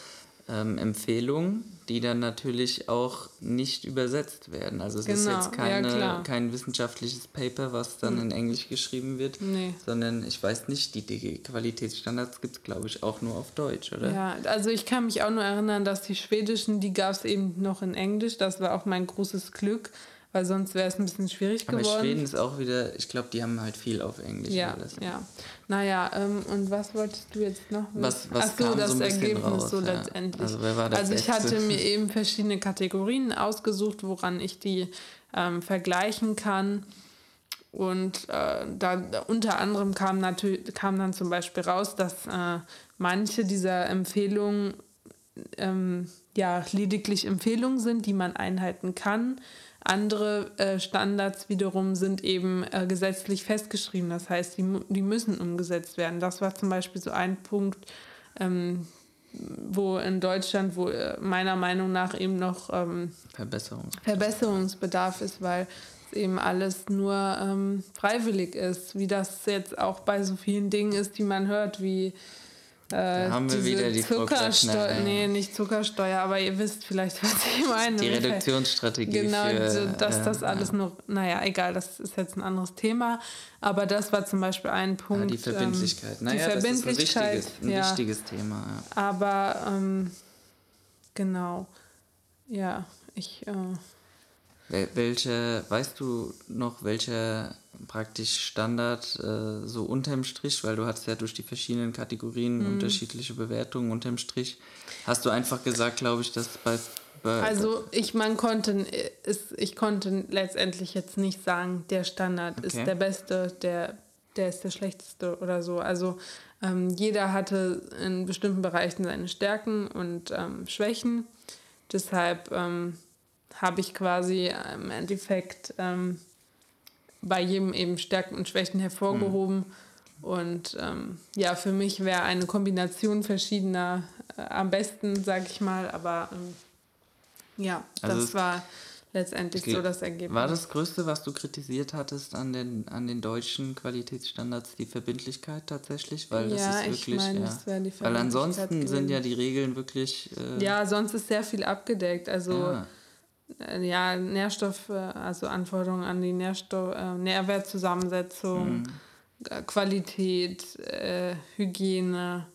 ähm, Empfehlungen, die dann natürlich auch nicht übersetzt werden. Also es genau, ist jetzt keine, ja, kein wissenschaftliches Paper, was dann hm. in Englisch geschrieben wird, nee. sondern ich weiß nicht, die DG-Qualitätsstandards gibt es, glaube ich, auch nur auf Deutsch, oder? Ja, also ich kann mich auch nur erinnern, dass die schwedischen, die gab es eben noch in Englisch. Das war auch mein großes Glück weil sonst wäre es ein bisschen schwierig geworden. Aber Schweden ist auch wieder, ich glaube, die haben halt viel auf Englisch. Ja, alles. ja. Naja, ähm, und was wolltest du jetzt noch? Was, was Ach so, das so Ergebnis raus, so ja. letztendlich. Also, wer war das also ich hatte mir eben verschiedene Kategorien ausgesucht, woran ich die ähm, vergleichen kann. Und äh, da unter anderem kam, natürlich, kam dann zum Beispiel raus, dass äh, manche dieser Empfehlungen ähm, ja lediglich Empfehlungen sind, die man einhalten kann andere äh, Standards wiederum sind eben äh, gesetzlich festgeschrieben. Das heißt, die, die müssen umgesetzt werden. Das war zum Beispiel so ein Punkt, ähm, wo in Deutschland, wo äh, meiner Meinung nach eben noch ähm, Verbesserungsbedarf. Verbesserungsbedarf ist, weil es eben alles nur ähm, freiwillig ist, wie das jetzt auch bei so vielen Dingen ist, die man hört, wie da äh, haben wir wieder die Zuckersteuer. Nee, nicht Zuckersteuer, aber ihr wisst vielleicht, was ich meine. Die Reduktionsstrategie. Genau, für, so, dass das äh, alles nur, naja, egal, das ist jetzt ein anderes Thema. Aber das war zum Beispiel ein Punkt. Ja, die Verbindlichkeit. Ähm, naja, die Verbindlichkeit, das ist ein wichtiges, ein ja. wichtiges Thema. Ja. Aber ähm, genau, ja, ich. Äh, welche, weißt du noch, welcher praktisch Standard äh, so unterm Strich, weil du hast ja durch die verschiedenen Kategorien mhm. unterschiedliche Bewertungen unterm Strich, hast du einfach gesagt, glaube ich, dass bei, bei also ich man konnte ist, ich konnte letztendlich jetzt nicht sagen, der Standard okay. ist der beste, der der ist der schlechteste oder so. Also ähm, jeder hatte in bestimmten Bereichen seine Stärken und ähm, Schwächen. Deshalb ähm, habe ich quasi im Endeffekt ähm, bei jedem eben Stärken und Schwächen hervorgehoben. Mhm. Und ähm, ja, für mich wäre eine Kombination verschiedener äh, am besten, sage ich mal. Aber ähm, ja, also das war letztendlich so das Ergebnis. War das Größte, was du kritisiert hattest an den, an den deutschen Qualitätsstandards, die Verbindlichkeit tatsächlich? Weil das ja, ist wirklich, ich meine, ja, das die. Weil ansonsten gewesen. sind ja die Regeln wirklich. Äh, ja, sonst ist sehr viel abgedeckt. Also. Ja ja, Nährstoffe, also Anforderungen an die Nährstoff, äh, Nährwertzusammensetzung, mhm. Qualität, äh, Hygiene.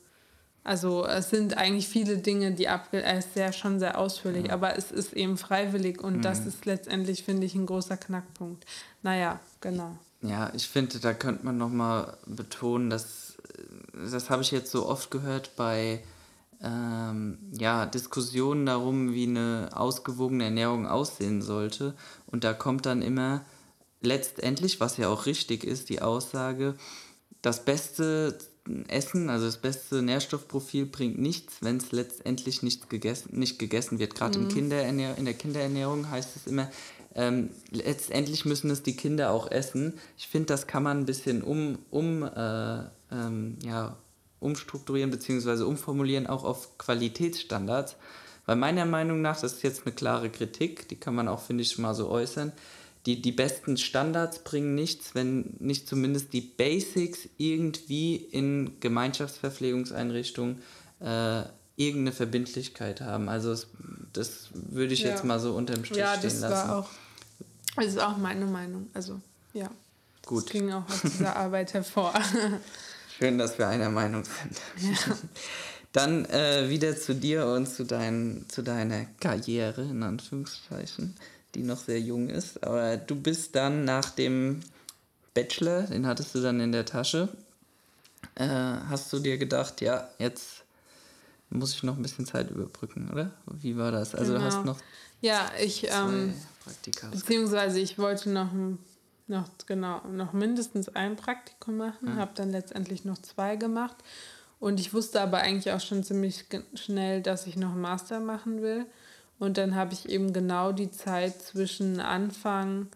Also es sind eigentlich viele Dinge, die abge er ist ja schon sehr ausführlich, ja. aber es ist eben freiwillig und mhm. das ist letztendlich, finde ich, ein großer Knackpunkt. Naja, genau. Ja, ich finde, da könnte man nochmal betonen, dass das habe ich jetzt so oft gehört bei ähm, ja, Diskussionen darum, wie eine ausgewogene Ernährung aussehen sollte. Und da kommt dann immer letztendlich, was ja auch richtig ist, die Aussage, das beste Essen, also das beste Nährstoffprofil bringt nichts, wenn es letztendlich nicht gegessen, nicht gegessen wird. Gerade mhm. in der Kinderernährung heißt es immer, ähm, letztendlich müssen es die Kinder auch essen. Ich finde, das kann man ein bisschen um, um äh, ähm, ja, umstrukturieren bzw. umformulieren, auch auf Qualitätsstandards. Weil meiner Meinung nach, das ist jetzt eine klare Kritik, die kann man auch, finde ich, mal so äußern, die, die besten Standards bringen nichts, wenn nicht zumindest die Basics irgendwie in Gemeinschaftsverpflegungseinrichtungen äh, irgendeine Verbindlichkeit haben. Also es, das würde ich ja. jetzt mal so unterm Strich ja, stehen lassen. Ja, das war auch, das ist auch meine Meinung. Also ja, Gut. das ging auch aus dieser Arbeit hervor. Schön, dass wir einer Meinung sind. Ja. Dann äh, wieder zu dir und zu, dein, zu deiner Karriere, in Anführungszeichen, die noch sehr jung ist. Aber du bist dann nach dem Bachelor, den hattest du dann in der Tasche, äh, hast du dir gedacht, ja, jetzt muss ich noch ein bisschen Zeit überbrücken, oder? Wie war das? Also genau. du hast noch. Ja, ich. Ähm, beziehungsweise ich wollte noch, noch, genau, noch mindestens ein Praktikum machen, ja. habe dann letztendlich noch zwei gemacht. Und ich wusste aber eigentlich auch schon ziemlich schnell, dass ich noch einen Master machen will. Und dann habe ich eben genau die Zeit zwischen Anfang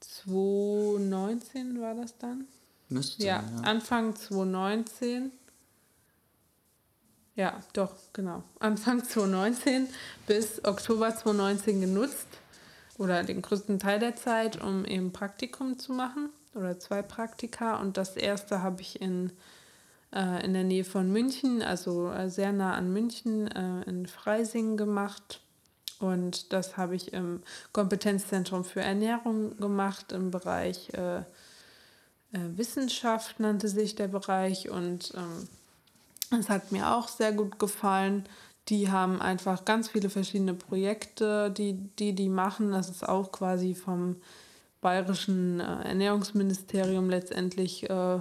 2019 war das dann? Müsste. Ja, ja. Anfang 2019 ja, doch, genau. Anfang 2019 bis Oktober 2019 genutzt oder den größten Teil der Zeit, um eben Praktikum zu machen oder zwei Praktika. Und das erste habe ich in, äh, in der Nähe von München, also äh, sehr nah an München, äh, in Freising gemacht. Und das habe ich im Kompetenzzentrum für Ernährung gemacht, im Bereich äh, äh, Wissenschaft nannte sich der Bereich. Und ähm, das hat mir auch sehr gut gefallen. Die haben einfach ganz viele verschiedene Projekte, die die, die machen. Das ist auch quasi vom bayerischen äh, Ernährungsministerium letztendlich äh,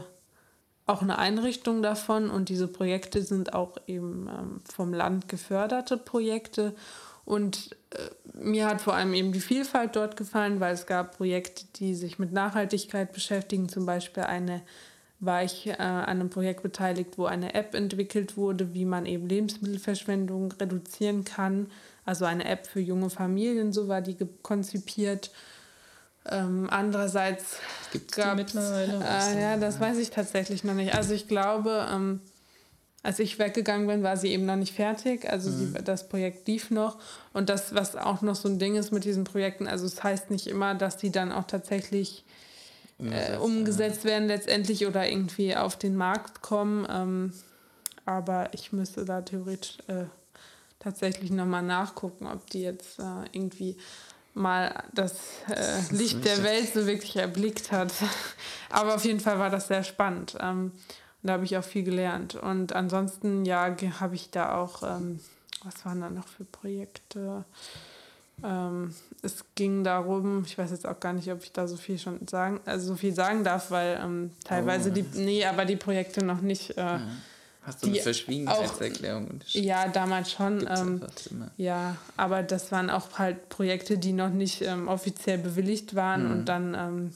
auch eine Einrichtung davon. Und diese Projekte sind auch eben ähm, vom Land geförderte Projekte. Und äh, mir hat vor allem eben die Vielfalt dort gefallen, weil es gab Projekte, die sich mit Nachhaltigkeit beschäftigen, zum Beispiel eine war ich äh, an einem Projekt beteiligt, wo eine App entwickelt wurde, wie man eben Lebensmittelverschwendung reduzieren kann. Also eine App für junge Familien, so war die konzipiert. Ähm, andererseits gibt es mittlerweile. Äh, ja, das weiß ich tatsächlich noch nicht. Also ich glaube, ähm, als ich weggegangen bin, war sie eben noch nicht fertig. Also mhm. sie, das Projekt lief noch. Und das, was auch noch so ein Ding ist mit diesen Projekten, also es heißt nicht immer, dass die dann auch tatsächlich äh, umgesetzt werden letztendlich oder irgendwie auf den Markt kommen. Ähm, aber ich müsste da theoretisch äh, tatsächlich nochmal nachgucken, ob die jetzt äh, irgendwie mal das, das äh, Licht der Welt so wirklich erblickt hat. aber auf jeden Fall war das sehr spannend. Ähm, und da habe ich auch viel gelernt. Und ansonsten, ja, habe ich da auch, ähm, was waren da noch für Projekte? Ähm, es ging darum, ich weiß jetzt auch gar nicht, ob ich da so viel schon sagen, also so viel sagen darf, weil ähm, teilweise oh. die, nee, aber die Projekte noch nicht. Äh, ja. Hast du eine Verschwiegenheitserklärung? Ja, damals schon. Ähm, ja, aber das waren auch halt Projekte, die noch nicht ähm, offiziell bewilligt waren mhm. und dann,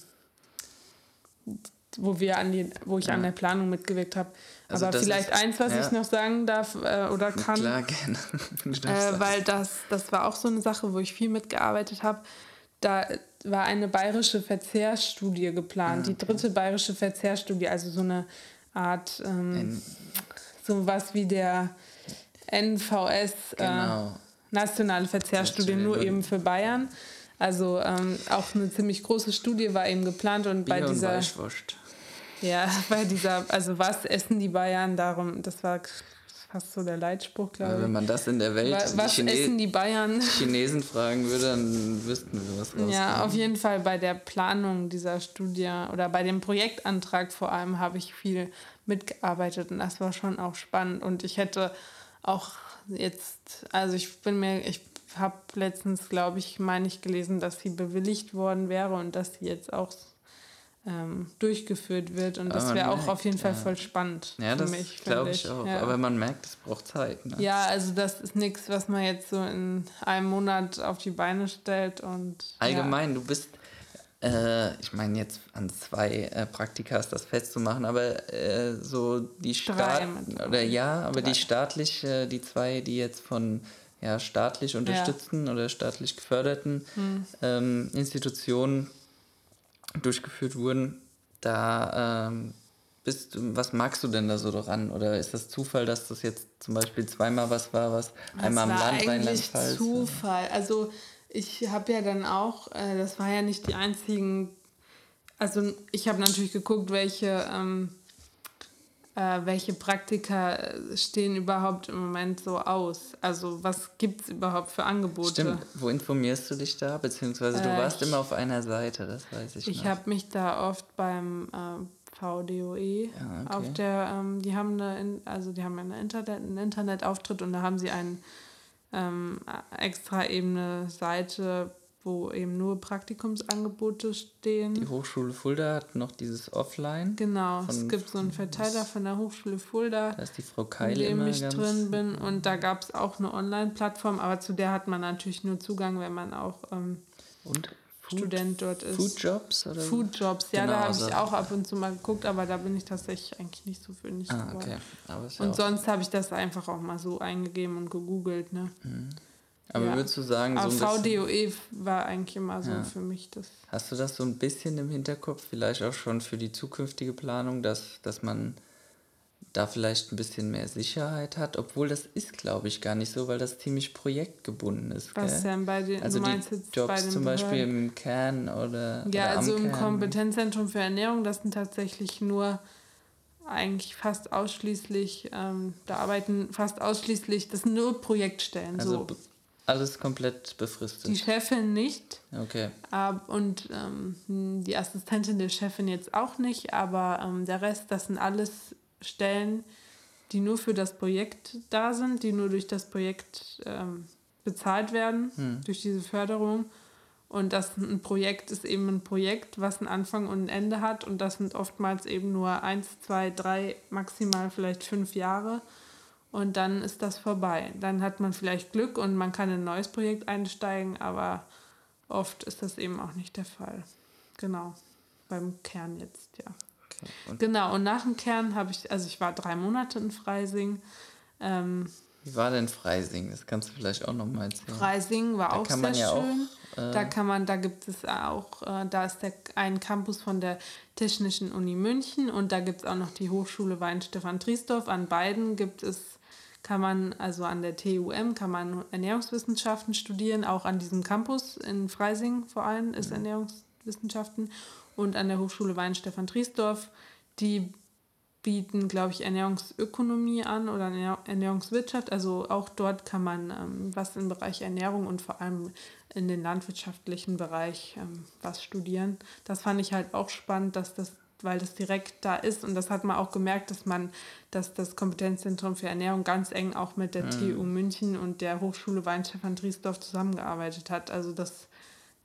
ähm, wo wir an die, wo ich ja. an der Planung mitgewirkt habe. Also Aber vielleicht ist, eins, was ja. ich noch sagen darf äh, oder kann. Klar, gerne. äh, weil das, das war auch so eine Sache, wo ich viel mitgearbeitet habe. Da war eine bayerische Verzehrstudie geplant, okay. die dritte bayerische Verzehrstudie, also so eine Art, ähm, so was wie der NVS, äh, genau. äh, nationale Verzehrstudie, nur eben für Bayern. Also ähm, auch eine ziemlich große Studie war eben geplant und Bier bei dieser. Und ja, bei dieser, also was essen die Bayern, darum, das war fast so der Leitspruch, glaube ich. Ja, wenn man das in der Welt was, was Chine essen die Bayern? Chinesen fragen würde, dann wüssten wir, was rauskommt. Ja, auf jeden Fall bei der Planung dieser Studie oder bei dem Projektantrag vor allem habe ich viel mitgearbeitet und das war schon auch spannend und ich hätte auch jetzt, also ich bin mir, ich habe letztens, glaube ich, meine ich gelesen, dass sie bewilligt worden wäre und dass sie jetzt auch ähm, durchgeführt wird. Und das wäre auch auf jeden Fall voll spannend. Ja, das glaube ich, ich auch. Ja. Aber man merkt, es braucht Zeit. Ne? Ja, also das ist nichts, was man jetzt so in einem Monat auf die Beine stellt. und Allgemein, ja. du bist, äh, ich meine jetzt an zwei äh, Praktika ist das festzumachen, aber äh, so die Staat oder ja, aber Drei. die staatlich, die zwei, die jetzt von ja, staatlich unterstützten ja. oder staatlich geförderten hm. ähm, Institutionen durchgeführt wurden, da ähm, bist du, was magst du denn da so daran? Oder ist das Zufall, dass das jetzt zum Beispiel zweimal was war, was das einmal im Land Rheinland-Pfalz? Zufall. Also ich habe ja dann auch, äh, das war ja nicht die einzigen, also ich habe natürlich geguckt, welche, ähm, äh, welche Praktika stehen überhaupt im Moment so aus. Also was gibt es überhaupt für Angebote? Stimmt, wo informierst du dich da? Beziehungsweise du Äh, warst ich- immer auf einer Seite, das weiß ich, Ich noch. habe mich da oft beim äh, VDOE Ja, okay. auf der, ähm, die haben eine, In- also die haben eine Internet, einen Internetauftritt und da haben sie einen ähm, extra eben eine Seite, wo eben nur Praktikumsangebote stehen. Die Hochschule Fulda hat noch dieses Offline. genau, es gibt so einen Verteiler von der Hochschule Fulda, Da ist die Frau in Keil dem immer ich drin bin und da gab es auch eine Online-Plattform, aber zu der hat man natürlich nur Zugang, wenn man auch ähm, Food, Student dort ist. Food Jobs oder? Foodjobs, ja, Genau, da habe also- ich auch ab und zu mal geguckt, aber da bin ich tatsächlich eigentlich nicht so fündig Ah, geworden. okay. Aber, ist ja Und auch, sonst habe ich das einfach auch mal so eingegeben und gegoogelt. Ne? Aber ja. würdest du sagen, so ein VDOE war eigentlich immer so Ja. für mich das. hast du das so ein bisschen im Hinterkopf, vielleicht auch schon für die zukünftige Planung, dass, dass man da vielleicht ein bisschen mehr Sicherheit hat? Obwohl das ist, glaube ich, gar nicht so, weil das ziemlich projektgebunden ist. Was denn bei den, Also die Jobs zum Beispiel Behörden? im Kern oder Ja, oder also im Kern. Kompetenzzentrum für Ernährung, das sind tatsächlich nur eigentlich fast ausschließlich, ähm, da arbeiten fast ausschließlich, das sind nur Projektstellen. Also so. Alles komplett befristet. Die Chefin nicht, okay. Ab- und ähm, die Assistentin der Chefin jetzt auch nicht, aber ähm, der Rest, das sind alles Stellen, die nur für das Projekt da sind, die nur durch das Projekt ähm, bezahlt werden, durch diese Förderung. Und das ein Projekt ist eben ein Projekt, was einen Anfang und ein Ende hat. Und das sind oftmals eben nur eins, zwei, drei, maximal vielleicht fünf Jahre. Und dann ist das vorbei. Dann hat man vielleicht Glück und man kann in ein neues Projekt einsteigen, aber oft ist das eben auch nicht der Fall. Genau. Beim Kern jetzt, ja. okay. Und Genau, und nach dem Kern habe ich, also ich war drei Monate in Freising. Ähm, wie war denn Freising? Das kannst du vielleicht auch noch mal erzählen. Freising war Da auch sehr man ja auch, schön. äh, da kann man, da gibt es auch, äh, da ist der, ein Campus von der Technischen Uni München und da gibt es auch noch die Hochschule Weinstefan Triesdorf. An beiden gibt es, kann man, also an der TUM kann man Ernährungswissenschaften studieren, auch an diesem Campus in Freising vor allem ist Ernährungswissenschaften und an der Hochschule Weinstefan Triesdorf, die bieten, glaube ich, Ernährungsökonomie an oder Ernähr- Ernährungswirtschaft. Also auch dort kann man ähm, was im Bereich Ernährung und vor allem in den landwirtschaftlichen Bereich ähm, was studieren. Das fand ich halt auch spannend, dass das, weil das direkt da ist und das hat man auch gemerkt, dass man, dass das Kompetenzzentrum für Ernährung ganz eng auch mit der TU München und der Hochschule Weinstefan Triesdorf zusammengearbeitet hat. Also das,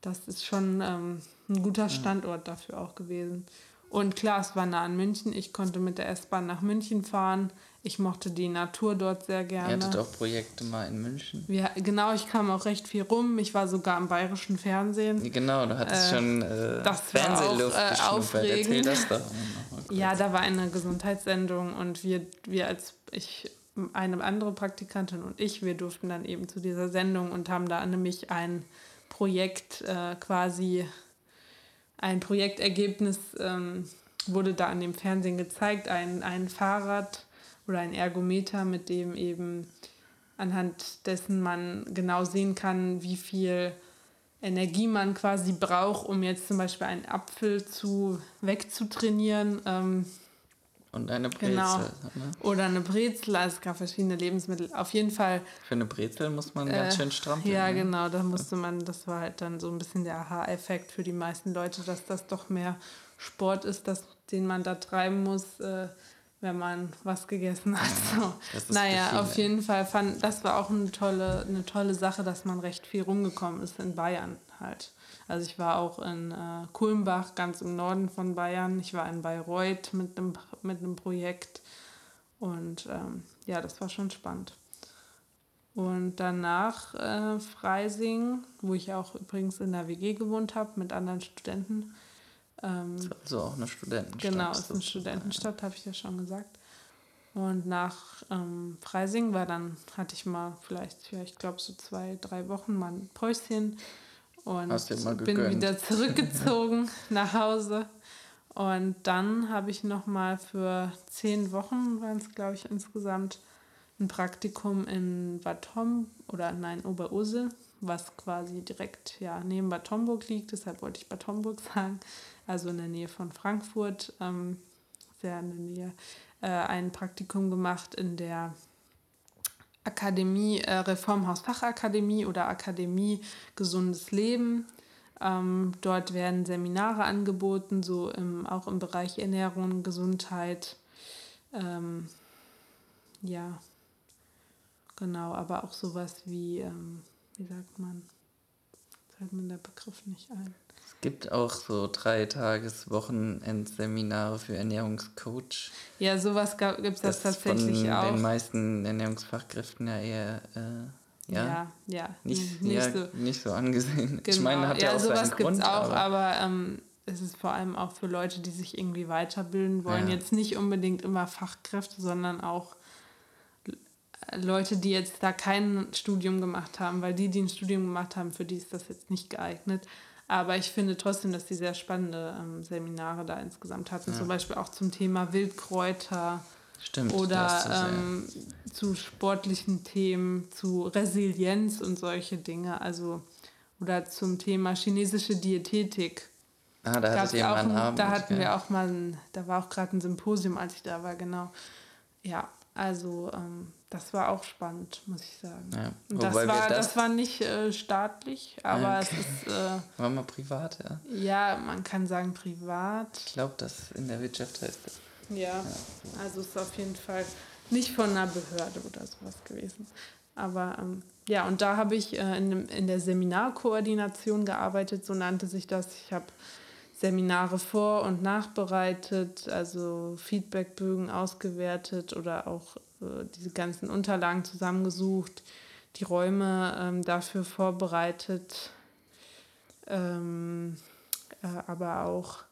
das ist schon ähm, ein guter Standort dafür auch gewesen. Und klar, es war nah an München. Ich konnte mit der S-Bahn nach München fahren. Ich mochte die Natur dort sehr Ihr gerne. hattet auch Projekte mal in München. Wir, genau, ich kam auch recht viel rum. Ich war sogar im bayerischen Fernsehen. Genau, du hattest Äh, schon äh, das war Fernsehluft auch, äh, geschnuppert. Erzähl aufregend. das doch. Ja, da war eine Gesundheitssendung und wir, wir als ich, eine andere Praktikantin und ich, wir durften dann eben zu dieser Sendung und haben da nämlich ein Projekt äh, quasi, ein Projektergebnis ähm, wurde da an dem Fernsehen gezeigt, ein, ein Fahrrad oder ein Ergometer, mit dem eben anhand dessen man genau sehen kann, wie viel Energie man quasi braucht, um jetzt zum Beispiel einen Apfel zu wegzutrainieren. Ähm, Und eine Brezel. Genau. Ne? oder eine Brezel, also es gab verschiedene Lebensmittel. Auf jeden Fall. Für eine Brezel muss man ganz äh, schön strampeln. Ja, ne? genau, da musste man, das war halt dann so ein bisschen der Aha-Effekt für die meisten Leute, dass das doch mehr Sport ist, dass, den man da treiben muss, äh, wenn man was gegessen hat. So. Naja, auf jeden Fall fand, das war auch eine tolle, eine tolle Sache, dass man recht viel rumgekommen ist in Bayern halt. Also ich war auch in äh, Kulmbach, ganz im Norden von Bayern. Ich war in Bayreuth mit einem, mit einem Projekt. Und ähm, ja, das war schon spannend. Und danach äh, Freising, wo ich auch übrigens in der WG gewohnt habe mit anderen Studenten. Ähm, Also auch eine Studentenstadt. Genau, es ist eine. Studentenstadt, habe ich ja schon gesagt. Und nach ähm, Freising war dann, hatte ich mal vielleicht, ja, ich glaube so zwei, drei Wochen mal ein Päuschen und bin wieder zurückgezogen nach Hause. Und dann habe ich noch mal für zehn Wochen, waren es glaube ich insgesamt, ein Praktikum in Bad Homburg oder nein, Oberursel, was quasi direkt ja, neben Bad Homburg liegt. Deshalb wollte ich Bad Homburg sagen. Also in der Nähe von Frankfurt, ähm, sehr in der Nähe, äh, ein Praktikum gemacht in der Akademie, äh, Reformhaus Fachakademie oder Akademie Gesundes Leben. Ähm, dort werden Seminare angeboten, so im, auch im Bereich Ernährung, Gesundheit. Ähm, ja, genau, aber auch sowas wie, ähm, wie sagt man, fällt mir der Begriff nicht ein. Es gibt auch so drei Tages Wochenendseminare für Ernährungscoach. Ja, sowas gibt es das tatsächlich von auch. den meisten Ernährungsfachkräften ja eher äh, ja, Ja, ja, nicht, nicht ja, so. nicht so angesehen. Ich Genau. meine, hat ja, ja, auch sowas seinen gibt es Grund. auch, aber, aber, ähm, es ist vor allem auch für Leute, die sich irgendwie weiterbilden wollen. Ja. Jetzt nicht unbedingt immer Fachkräfte, sondern auch Leute, die jetzt da kein Studium gemacht haben, weil die, die ein Studium gemacht haben, für die ist das jetzt nicht geeignet. Aber ich finde trotzdem, dass die sehr spannende ähm, Seminare da insgesamt hatten. Zum Beispiel auch zum Thema Wildkräuter Stimmt. oder ähm, zu sportlichen Themen, zu Resilienz und solche Dinge. Also oder zum Thema chinesische Diätetik. ah, da hattet ihr auch einen ein, Abend. da hatten wir auch mal, ein, da war auch gerade ein Symposium, als ich da war, genau. Ja, also ähm, das war auch spannend, muss ich sagen. Ja, Und das, wobei war, das, das- war nicht äh, staatlich, aber Okay. es ist, äh, War mal privat, ja. ja, man kann sagen privat. Ich glaube, das in der Wirtschaft heißt das. Ja, also es ist auf jeden Fall nicht von einer Behörde oder sowas gewesen. Aber ähm, ja, und da habe ich äh, in, in der Seminarkoordination gearbeitet, so nannte sich das. Ich habe Seminare vor- und nachbereitet, also Feedbackbögen ausgewertet oder auch äh, diese ganzen Unterlagen zusammengesucht, die Räume ähm, dafür vorbereitet, ähm, äh, aber auch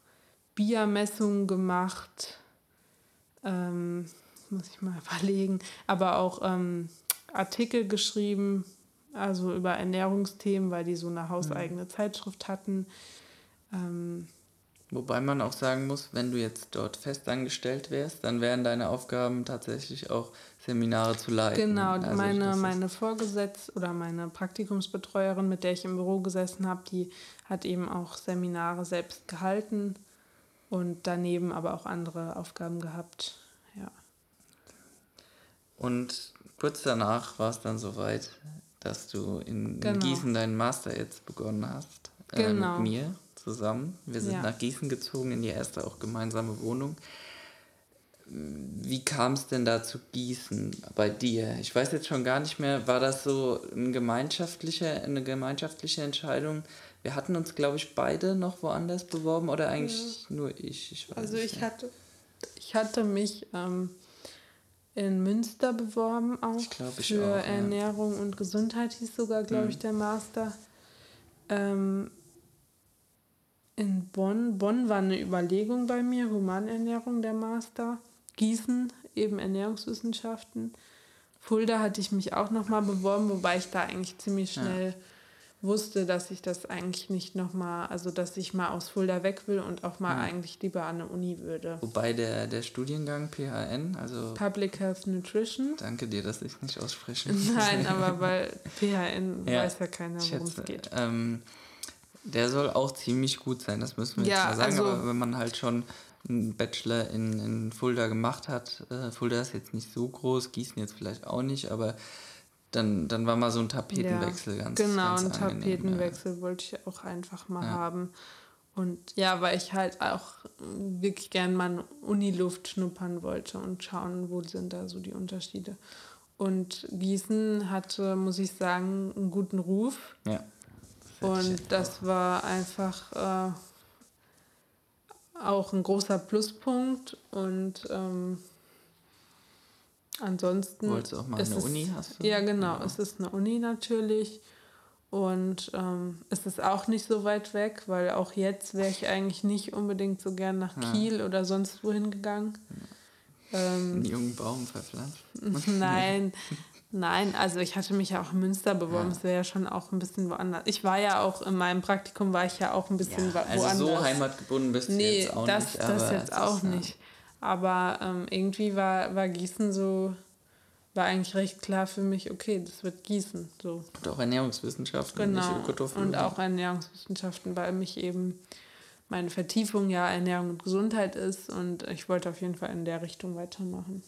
Biermessungen gemacht, ähm, muss ich mal überlegen, aber auch ähm, Artikel geschrieben, also über Ernährungsthemen, weil die so eine hauseigene Zeitschrift hatten. Ähm, Wobei man auch sagen muss, wenn du jetzt dort festangestellt wärst, dann wären deine Aufgaben tatsächlich auch Seminare zu leiten. Genau, Also meine, meine Vorgesetzte oder meine Praktikumsbetreuerin, mit der ich im Büro gesessen habe, die hat eben auch Seminare selbst gehalten und daneben aber auch andere Aufgaben gehabt. Ja. Und kurz danach war es dann soweit, dass du in, in Genau. Gießen deinen Master jetzt begonnen hast. Äh, Genau. mit mir zusammen. Wir sind Ja. nach Gießen gezogen, in die erste auch gemeinsame Wohnung. Wie kam es denn da zu Gießen bei dir? Ich weiß jetzt schon gar nicht mehr, war das so ein gemeinschaftliche, eine gemeinschaftliche Entscheidung? Wir hatten uns, glaube ich, beide noch woanders beworben oder eigentlich nur ich? ich Also ich hatte, ich hatte mich ähm, in Münster beworben auch glaub, für auch, ja. Ernährung und Gesundheit hieß sogar, glaube Mhm. ich, der Master. Ähm, in Bonn, Bonn war eine Überlegung bei mir, Humanernährung der Master. Gießen eben Ernährungswissenschaften. Fulda hatte ich mich auch nochmal beworben, wobei ich da eigentlich ziemlich Ja. schnell wusste, dass ich das eigentlich nicht nochmal, also dass ich mal aus Fulda weg will und auch mal eigentlich lieber an eine Uni würde. Wobei der, der Studiengang PHN, also Public Health Nutrition. danke dir, dass ich nicht ausspreche. Nein, aber weil PHN Ja, weiß ja keiner, worum es geht. Ähm, der soll auch ziemlich gut sein, das müssen wir Ja, jetzt mal sagen. also- aber wenn man halt schon einen Bachelor in, in Fulda gemacht hat, äh, Fulda ist jetzt nicht so groß, Gießen jetzt vielleicht auch nicht, aber dann, dann war mal so ein Tapetenwechsel ja, ganz Genau, ganz einen angenehm, Tapetenwechsel wollte ich auch einfach mal Ja. haben. Und ja, weil ich halt auch wirklich gern mal Uniluft schnuppern wollte und schauen, wo sind da so die Unterschiede. Und Gießen hatte, muss ich sagen, einen guten Ruf. Ja. ja. Das hätte ich Und das war einfach äh, auch ein großer Pluspunkt. Und ähm, ansonsten. Wolltest du auch mal eine Uni, hast du? Ja, genau. Ja. Es ist eine Uni natürlich. Und ähm, es ist auch nicht so weit weg, weil auch jetzt wäre ich eigentlich nicht unbedingt so gern nach Kiel oder sonst wohin gegangen. Ähm, einen jungen Baum verpflanzt. Nein, nein, also ich hatte mich ja auch in Münster beworben, Ja. es wäre ja schon auch ein bisschen woanders. Ich war ja auch in meinem Praktikum, war ich ja auch ein bisschen wa- also woanders. so heimatgebunden bist du nee, jetzt auch das, nicht. das aber jetzt auch ja, nicht. Aber ähm, irgendwie war, war Gießen so war eigentlich recht klar für mich, okay, das wird Gießen. So. Und auch Ernährungswissenschaften, genau. nicht Und auch Ernährungswissenschaften, weil mich eben meine Vertiefung ja Ernährung und Gesundheit ist und ich wollte auf jeden Fall in der Richtung weitermachen.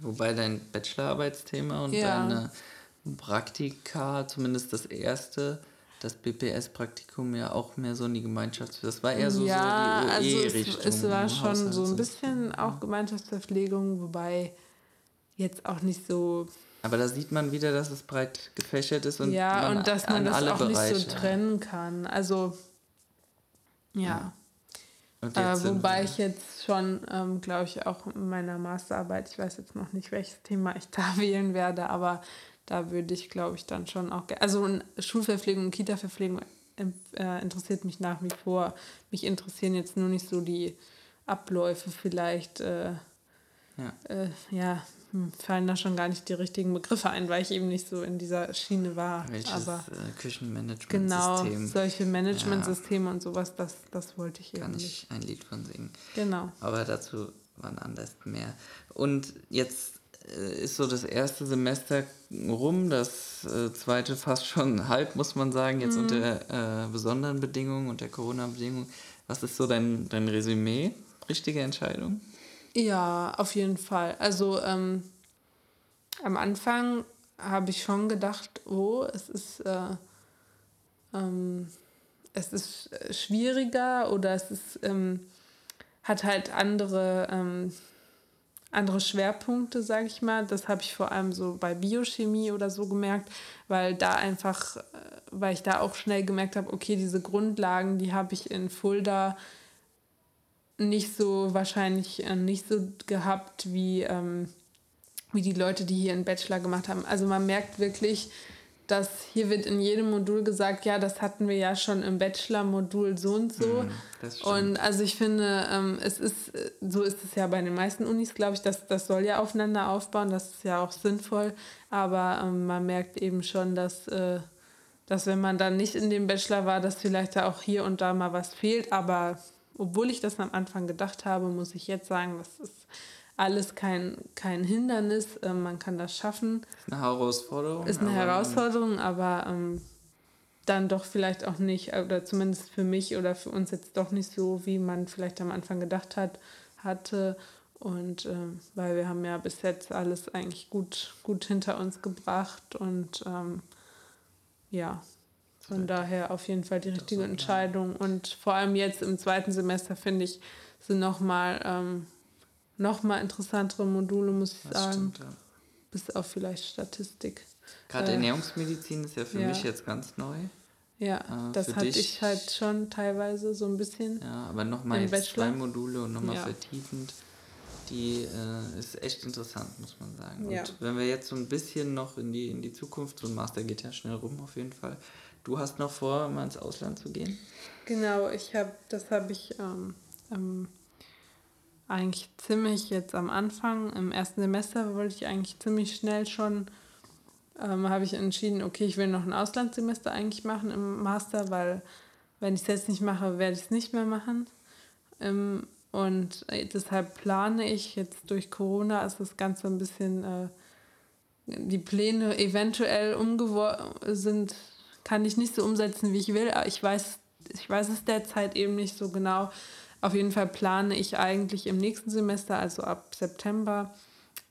Wobei dein Bachelorarbeitsthema und ja. deine Praktika, zumindest das erste, das BPS-Praktikum ja auch mehr so in die Gemeinschafts... Das war eher so, ja, so die OE-Richtung. Also es, es war schon so ein bisschen auch Gemeinschaftsverpflegung, wobei jetzt auch nicht so... Aber da sieht man wieder, dass es breit gefächert ist und Ja, und dass man das auch Bereiche. nicht so trennen kann. Also, ja. Äh, wobei ich jetzt schon, ähm, glaube ich, auch in meiner Masterarbeit, ich weiß jetzt noch nicht, welches Thema ich da wählen werde, aber da würde ich, glaube ich, dann schon auch. Also Schulverpflegung und Kita-Verpflegung äh, interessiert mich nach wie vor. Mich interessieren jetzt nur nicht so die Abläufe vielleicht. Äh, ja. Äh, ja, hm, fallen da schon gar nicht die richtigen Begriffe ein, weil ich eben nicht so in dieser Schiene war. Welches Aber äh, Küchenmanagement-System? Genau, solche Managementsysteme ja. und sowas, das, das wollte ich eben Kann ich ein Lied von singen. Genau. Aber dazu wann anders mehr. Und jetzt äh, ist so das erste Semester rum, das äh, zweite fast schon halb, muss man sagen, jetzt mhm. unter äh, besonderen Bedingungen, unter Corona-Bedingungen. Was ist so dein, dein Resümee? Richtige Entscheidung? Ja, auf jeden Fall. Also ähm, am Anfang habe ich schon gedacht, oh, es ist, äh, ähm, es ist schwieriger oder es ist, ähm, hat halt andere ähm, andere Schwerpunkte, sage ich mal. Das habe ich vor allem so bei Biochemie oder so gemerkt, weil da einfach, äh, weil ich da auch schnell gemerkt habe, okay, diese Grundlagen, die habe ich in Fulda nicht so wahrscheinlich äh, nicht so gehabt wie, ähm, wie die Leute, die hier einen Bachelor gemacht haben. Also man merkt wirklich, dass hier wird in jedem Modul gesagt, ja, das hatten wir ja schon im Bachelor-Modul so und so. Mm, und also ich finde, ähm, es ist, so ist es ja bei den meisten Unis, glaube ich, dass das soll ja aufeinander aufbauen, das ist ja auch sinnvoll. Aber ähm, man merkt eben schon, dass, äh, dass wenn man dann nicht in dem Bachelor war, dass vielleicht da auch hier und da mal was fehlt. Aber obwohl ich das am Anfang gedacht habe, muss ich jetzt sagen, das ist alles kein, kein Hindernis. Ähm, man kann das schaffen. Ist eine Herausforderung. Ist eine aber Herausforderung, aber ähm, dann doch vielleicht auch nicht, oder zumindest für mich oder für uns jetzt doch nicht so, wie man vielleicht am Anfang gedacht hat, hatte. Und äh, weil wir haben ja bis jetzt alles eigentlich gut, gut hinter uns gebracht und ähm, ja, von daher auf jeden Fall die richtige Entscheidung. Und vor allem jetzt im zweiten Semester finde ich, sind nochmal ähm, noch mal interessantere Module, muss ich das sagen. Stimmt, ja. Bis auf vielleicht Statistik. Gerade äh, Ernährungsmedizin ist ja für ja. mich jetzt ganz neu. Ja, äh, das hatte dich, ich halt schon teilweise so ein bisschen. Ja, aber nochmal jetzt zwei Module und nochmal ja. vertiefend. Die äh, ist echt interessant, muss man sagen. Ja. Und wenn wir jetzt so ein bisschen noch in die, in die Zukunft, so ein Master geht ja schnell rum auf jeden Fall. Du hast noch vor, mal ins Ausland zu gehen? Genau, ich habe, das habe ich ähm, ähm, eigentlich ziemlich jetzt am Anfang, im ersten Semester wollte ich eigentlich ziemlich schnell schon, ähm, habe ich entschieden, okay, ich will noch ein Auslandssemester eigentlich machen im Master, weil wenn ich es jetzt nicht mache, werde ich es nicht mehr machen. Ähm, und deshalb plane ich jetzt durch Corona ist das Ganze ein bisschen, äh, die Pläne eventuell umgeworfen sind, kann ich nicht so umsetzen, wie ich will. Aber ich weiß, ich weiß es derzeit eben nicht so genau. Auf jeden Fall plane ich eigentlich im nächsten Semester, also ab September,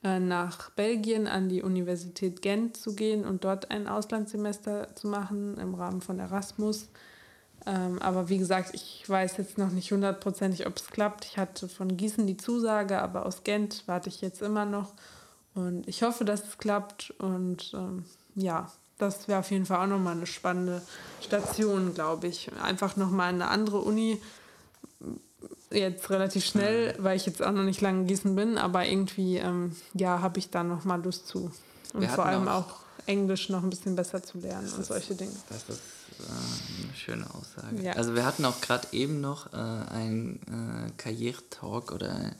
äh, nach Belgien an die Universität Gent zu gehen und dort ein Auslandssemester zu machen im Rahmen von Erasmus. Ähm, aber wie gesagt, ich weiß jetzt noch nicht hundertprozentig, ob es klappt. Ich hatte von Gießen die Zusage, aber aus Gent warte ich jetzt immer noch. Und ich hoffe, dass es klappt. Und ähm, ja, das wäre auf jeden Fall auch nochmal eine spannende Station, glaube ich. Einfach nochmal eine andere Uni jetzt relativ schnell, weil ich jetzt auch noch nicht lange in Gießen bin, aber irgendwie, ähm, ja, habe ich da noch mal Lust zu. Und vor allem auch, auch, Englisch noch ein bisschen besser zu lernen und solche Dinge. Das ist äh, eine schöne Aussage. Ja. Also wir hatten auch gerade eben noch äh, einen äh, Karriere-Talk oder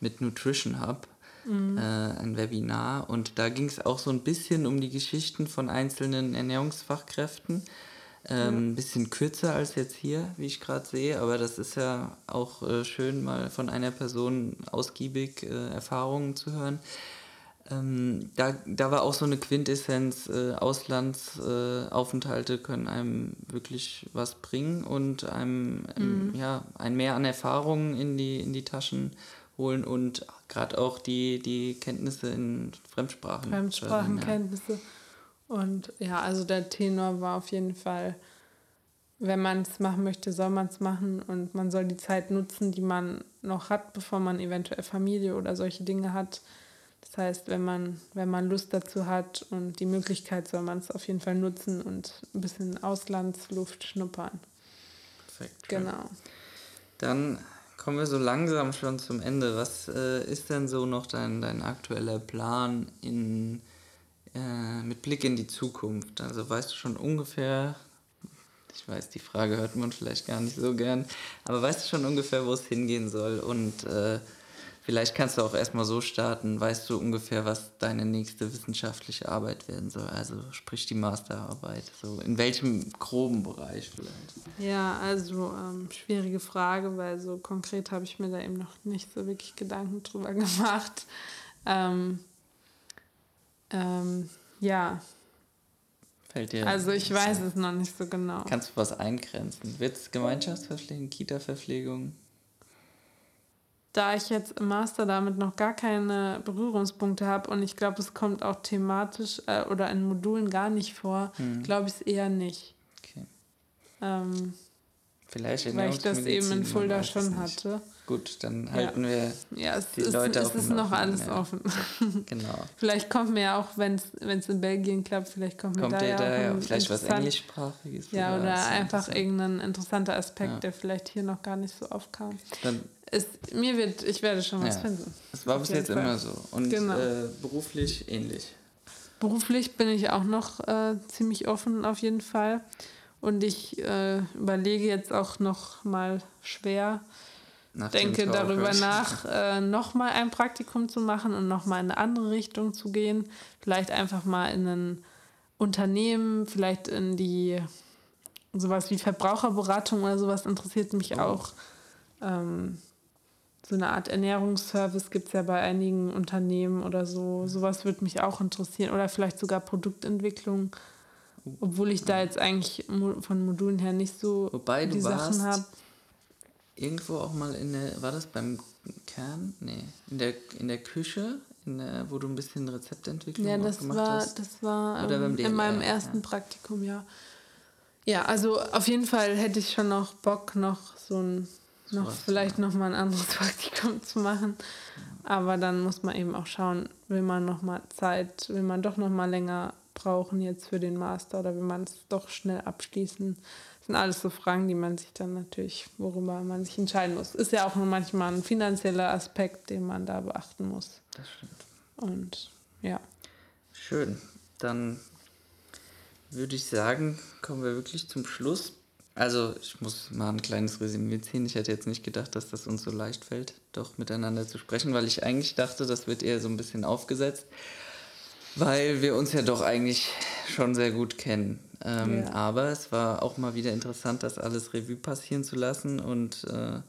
mit Nutrition Hub. Mhm. Äh, ein Webinar und da ging es auch so ein bisschen um die Geschichten von einzelnen Ernährungsfachkräften ähm, Ein bisschen kürzer als jetzt hier, wie ich gerade sehe, aber das ist ja auch äh, schön, mal von einer Person ausgiebig äh, Erfahrungen zu hören. Ähm, da, da war auch so eine Quintessenz, äh, Auslandsaufenthalte äh, können einem wirklich was bringen und einem ähm, mhm. ja, ein Mehr an Erfahrungen in die, in die Taschen holen und gerade auch die, die Kenntnisse in Fremdsprachen. Fremdsprachenkenntnisse. Und ja, also der Tenor war auf jeden Fall, wenn man es machen möchte, soll man es machen und man soll die Zeit nutzen, die man noch hat, bevor man eventuell Familie oder solche Dinge hat. Das heißt, wenn man, wenn man Lust dazu hat und die Möglichkeit, soll man es auf jeden Fall nutzen und ein bisschen Auslandsluft schnuppern. Perfekt. Genau. Dann kommen wir so langsam schon zum Ende. Was äh, ist denn so noch dein, dein aktueller Plan in, äh, mit Blick in die Zukunft? Also weißt du schon ungefähr, ich weiß, die Frage hört man vielleicht gar nicht so gern, aber weißt du schon ungefähr, wo es hingehen soll? Und äh, Vielleicht kannst du auch erstmal so starten, weißt du ungefähr, was deine nächste wissenschaftliche Arbeit werden soll, also sprich die Masterarbeit, so in welchem groben Bereich vielleicht? Ja, also ähm, schwierige Frage, weil so konkret habe ich mir da eben noch nicht so wirklich Gedanken drüber gemacht. Ähm, ähm, ja. Fällt dir also ich weiß es noch nicht so genau. Kannst du was eingrenzen? Wird es Gemeinschaftsverpflegung, Kita-Verpflegung? Da ich jetzt im Master damit noch gar keine Berührungspunkte habe und ich glaube, es kommt auch thematisch äh, oder in Modulen gar nicht vor, mhm. glaube ich es eher nicht. Okay. Ähm, Vielleicht weil ich das eben in Fulda schon hatte. Gut, dann halten ja. wir ja, es die ist, Leute es auf ist noch alles ja. offen. genau. Vielleicht kommt mir ja auch, wenn es in Belgien klappt, vielleicht kommt mir kommt da, ja, da vielleicht was englischsprachiges. Ja, oder einfach irgendein interessanter Aspekt, der vielleicht hier noch gar nicht so aufkam. Dann es, mir wird, ich werde schon was ja, finden. Das war bis jetzt Fall. immer so. Und genau. äh, beruflich ähnlich. Beruflich bin ich auch noch äh, ziemlich offen auf jeden Fall. Und ich äh, überlege jetzt auch noch mal schwer, nach denke darüber nach, äh, noch mal ein Praktikum zu machen und noch mal in eine andere Richtung zu gehen. Vielleicht einfach mal in ein Unternehmen, vielleicht in die sowas wie Verbraucherberatung oder sowas interessiert mich oh. auch. Ähm, so eine Art Ernährungsservice gibt es ja bei einigen Unternehmen oder so. Sowas würde mich auch interessieren. Oder vielleicht sogar Produktentwicklung. Obwohl ich da jetzt eigentlich von Modulen her nicht so Wobei die Sachen habe. Irgendwo auch mal in der, war das beim Kern? Nee, in der, in der Küche, in der, wo du ein bisschen Rezeptentwicklung ja, das gemacht war, hast. das war Oder ähm, in meinem ersten ja. Praktikum, ja. Ja, also auf jeden Fall hätte ich schon noch Bock, noch so ein noch Was vielleicht noch mal ein anderes Praktikum zu machen. Aber dann muss man eben auch schauen, will man noch mal Zeit, will man doch noch mal länger brauchen jetzt für den Master oder will man es doch schnell abschließen? Das sind alles so Fragen, die man sich dann natürlich, worüber man sich entscheiden muss. Ist ja auch manchmal ein finanzieller Aspekt, den man da beachten muss. Das stimmt. Und ja. Schön. Dann würde ich sagen, kommen wir wirklich zum Schluss. Also, ich muss mal ein kleines Resümee ziehen. Ich hätte jetzt nicht gedacht, dass das uns so leicht fällt, doch miteinander zu sprechen, weil ich eigentlich dachte, das wird eher so ein bisschen aufgesetzt, weil wir uns ja doch eigentlich schon sehr gut kennen. Ähm, ja. Aber es war auch mal wieder interessant, das alles Revue passieren zu lassen und äh,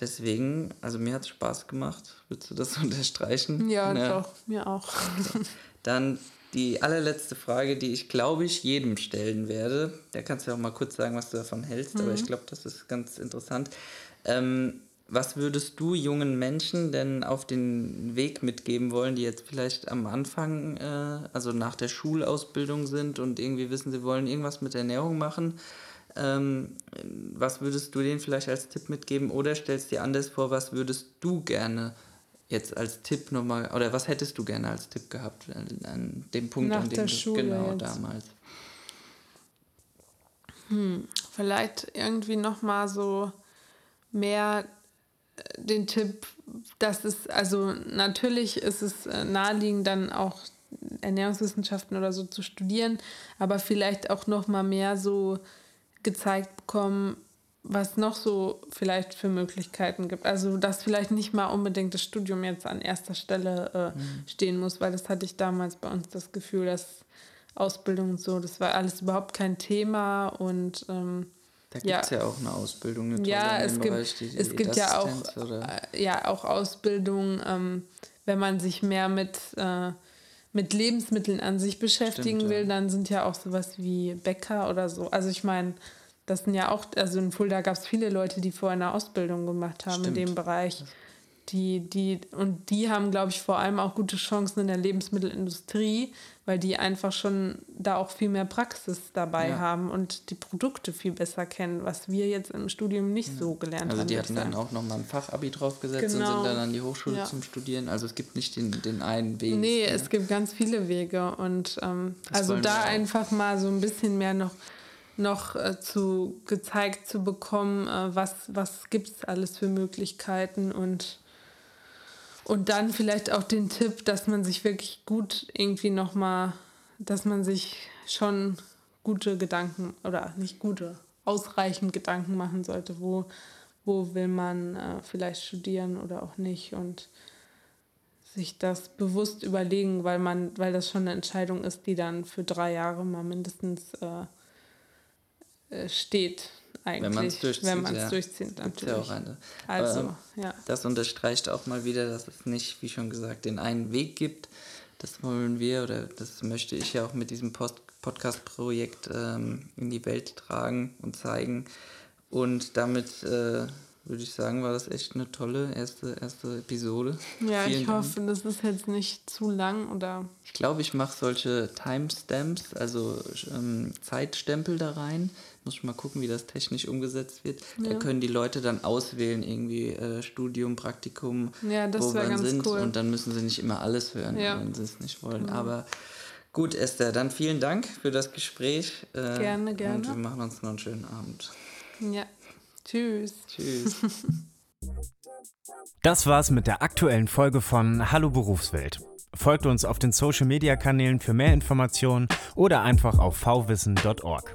deswegen, also mir hat es Spaß gemacht. Würdest du das unterstreichen? Ja, ja, doch, mir auch. Dann die allerletzte Frage, die ich glaube ich jedem stellen werde. Da kannst du auch mal kurz sagen, was du davon hältst, mhm. aber ich glaube, das ist ganz interessant. Ähm, was würdest du jungen Menschen denn auf den Weg mitgeben wollen, die jetzt vielleicht am Anfang, äh, also nach der Schulausbildung sind und irgendwie wissen, sie wollen irgendwas mit Ernährung machen? Ähm, was würdest du denen vielleicht als Tipp mitgeben? Oder stellst dir anders vor, was würdest du gerne jetzt als Tipp nochmal, oder was hättest du gerne als Tipp gehabt an, an dem Punkt, Nach an dem du, genau jetzt. damals? Hm, vielleicht irgendwie nochmal so mehr äh, den Tipp, dass es, also natürlich ist es äh, naheliegend, dann auch Ernährungswissenschaften oder so zu studieren, aber vielleicht auch nochmal mehr so gezeigt bekommen, was noch so vielleicht für Möglichkeiten gibt. Also, dass vielleicht nicht mal unbedingt das Studium jetzt an erster Stelle äh, mhm. stehen muss, weil das hatte ich damals bei uns das Gefühl, dass Ausbildung und so, das war alles überhaupt kein Thema und ähm, da gibt es ja, ja, auch eine Ausbildung, eine ja, es gibt, Bereich, die, die es gibt ja auch, äh, ja auch Ausbildung, ähm, wenn man sich mehr mit, äh, mit Lebensmitteln an sich beschäftigen Stimmt, ja. will, dann sind ja auch sowas wie Bäcker oder so. Also ich meine, das sind ja auch, also in Fulda gab es viele Leute, die vorher eine Ausbildung gemacht haben Stimmt. in dem Bereich. Die, die, und die haben, glaube ich, vor allem auch gute Chancen in der Lebensmittelindustrie, weil die einfach schon da auch viel mehr Praxis dabei Ja. haben und die Produkte viel besser kennen, was wir jetzt im Studium nicht so gelernt Also haben. die würd ich hatten dann auch nochmal ein Fachabi draufgesetzt und Genau. sind dann an die Hochschule Ja. zum Studieren. Also es gibt nicht den, den einen Weg. Nee, ne? es gibt ganz viele Wege und ähm, also da einfach mal so ein bisschen mehr noch, noch äh, zu gezeigt zu bekommen, äh, was, was gibt es alles für Möglichkeiten und, und dann vielleicht auch den Tipp, dass man sich wirklich gut irgendwie nochmal, dass man sich schon gute Gedanken oder nicht gute, ausreichend Gedanken machen sollte, wo, wo will man äh, vielleicht studieren oder auch nicht und sich das bewusst überlegen, weil man, weil das schon eine Entscheidung ist, die dann für drei Jahre mal mindestens äh, äh, steht eigentlich. man's durchzieht, Wenn man es ja. durchzieht, natürlich. ja. Also, Aber, ja. Das unterstreicht auch mal wieder, dass es nicht, wie schon gesagt, den einen Weg gibt. Das wollen wir oder das möchte ich ja auch mit diesem Podcast-Projekt ähm, in die Welt tragen und zeigen. Und damit äh, würde ich sagen, war das echt eine tolle erste, erste Episode. Ja, Vielen ich Dank. hoffe, das ist jetzt nicht zu lang oder. Ich glaube, ich mache solche Timestamps, also ähm, Zeitstempel da rein. Muss ich mal gucken, wie das technisch umgesetzt wird. Da Ja. können die Leute dann auswählen, irgendwie äh, Studium, Praktikum, Ja, das wo ganz sind. cool. Und dann müssen sie nicht immer alles hören, Ja. wenn sie es nicht wollen. Aber gut, Esther, dann vielen Dank für das Gespräch. Äh, Gerne, gerne. Und wir machen uns noch einen schönen Abend. Ja. Tschüss. Tschüss. Das war's mit der aktuellen Folge von Hallo Berufswelt. Folgt uns auf den Social Media Kanälen für mehr Informationen oder einfach auf vwissen.org.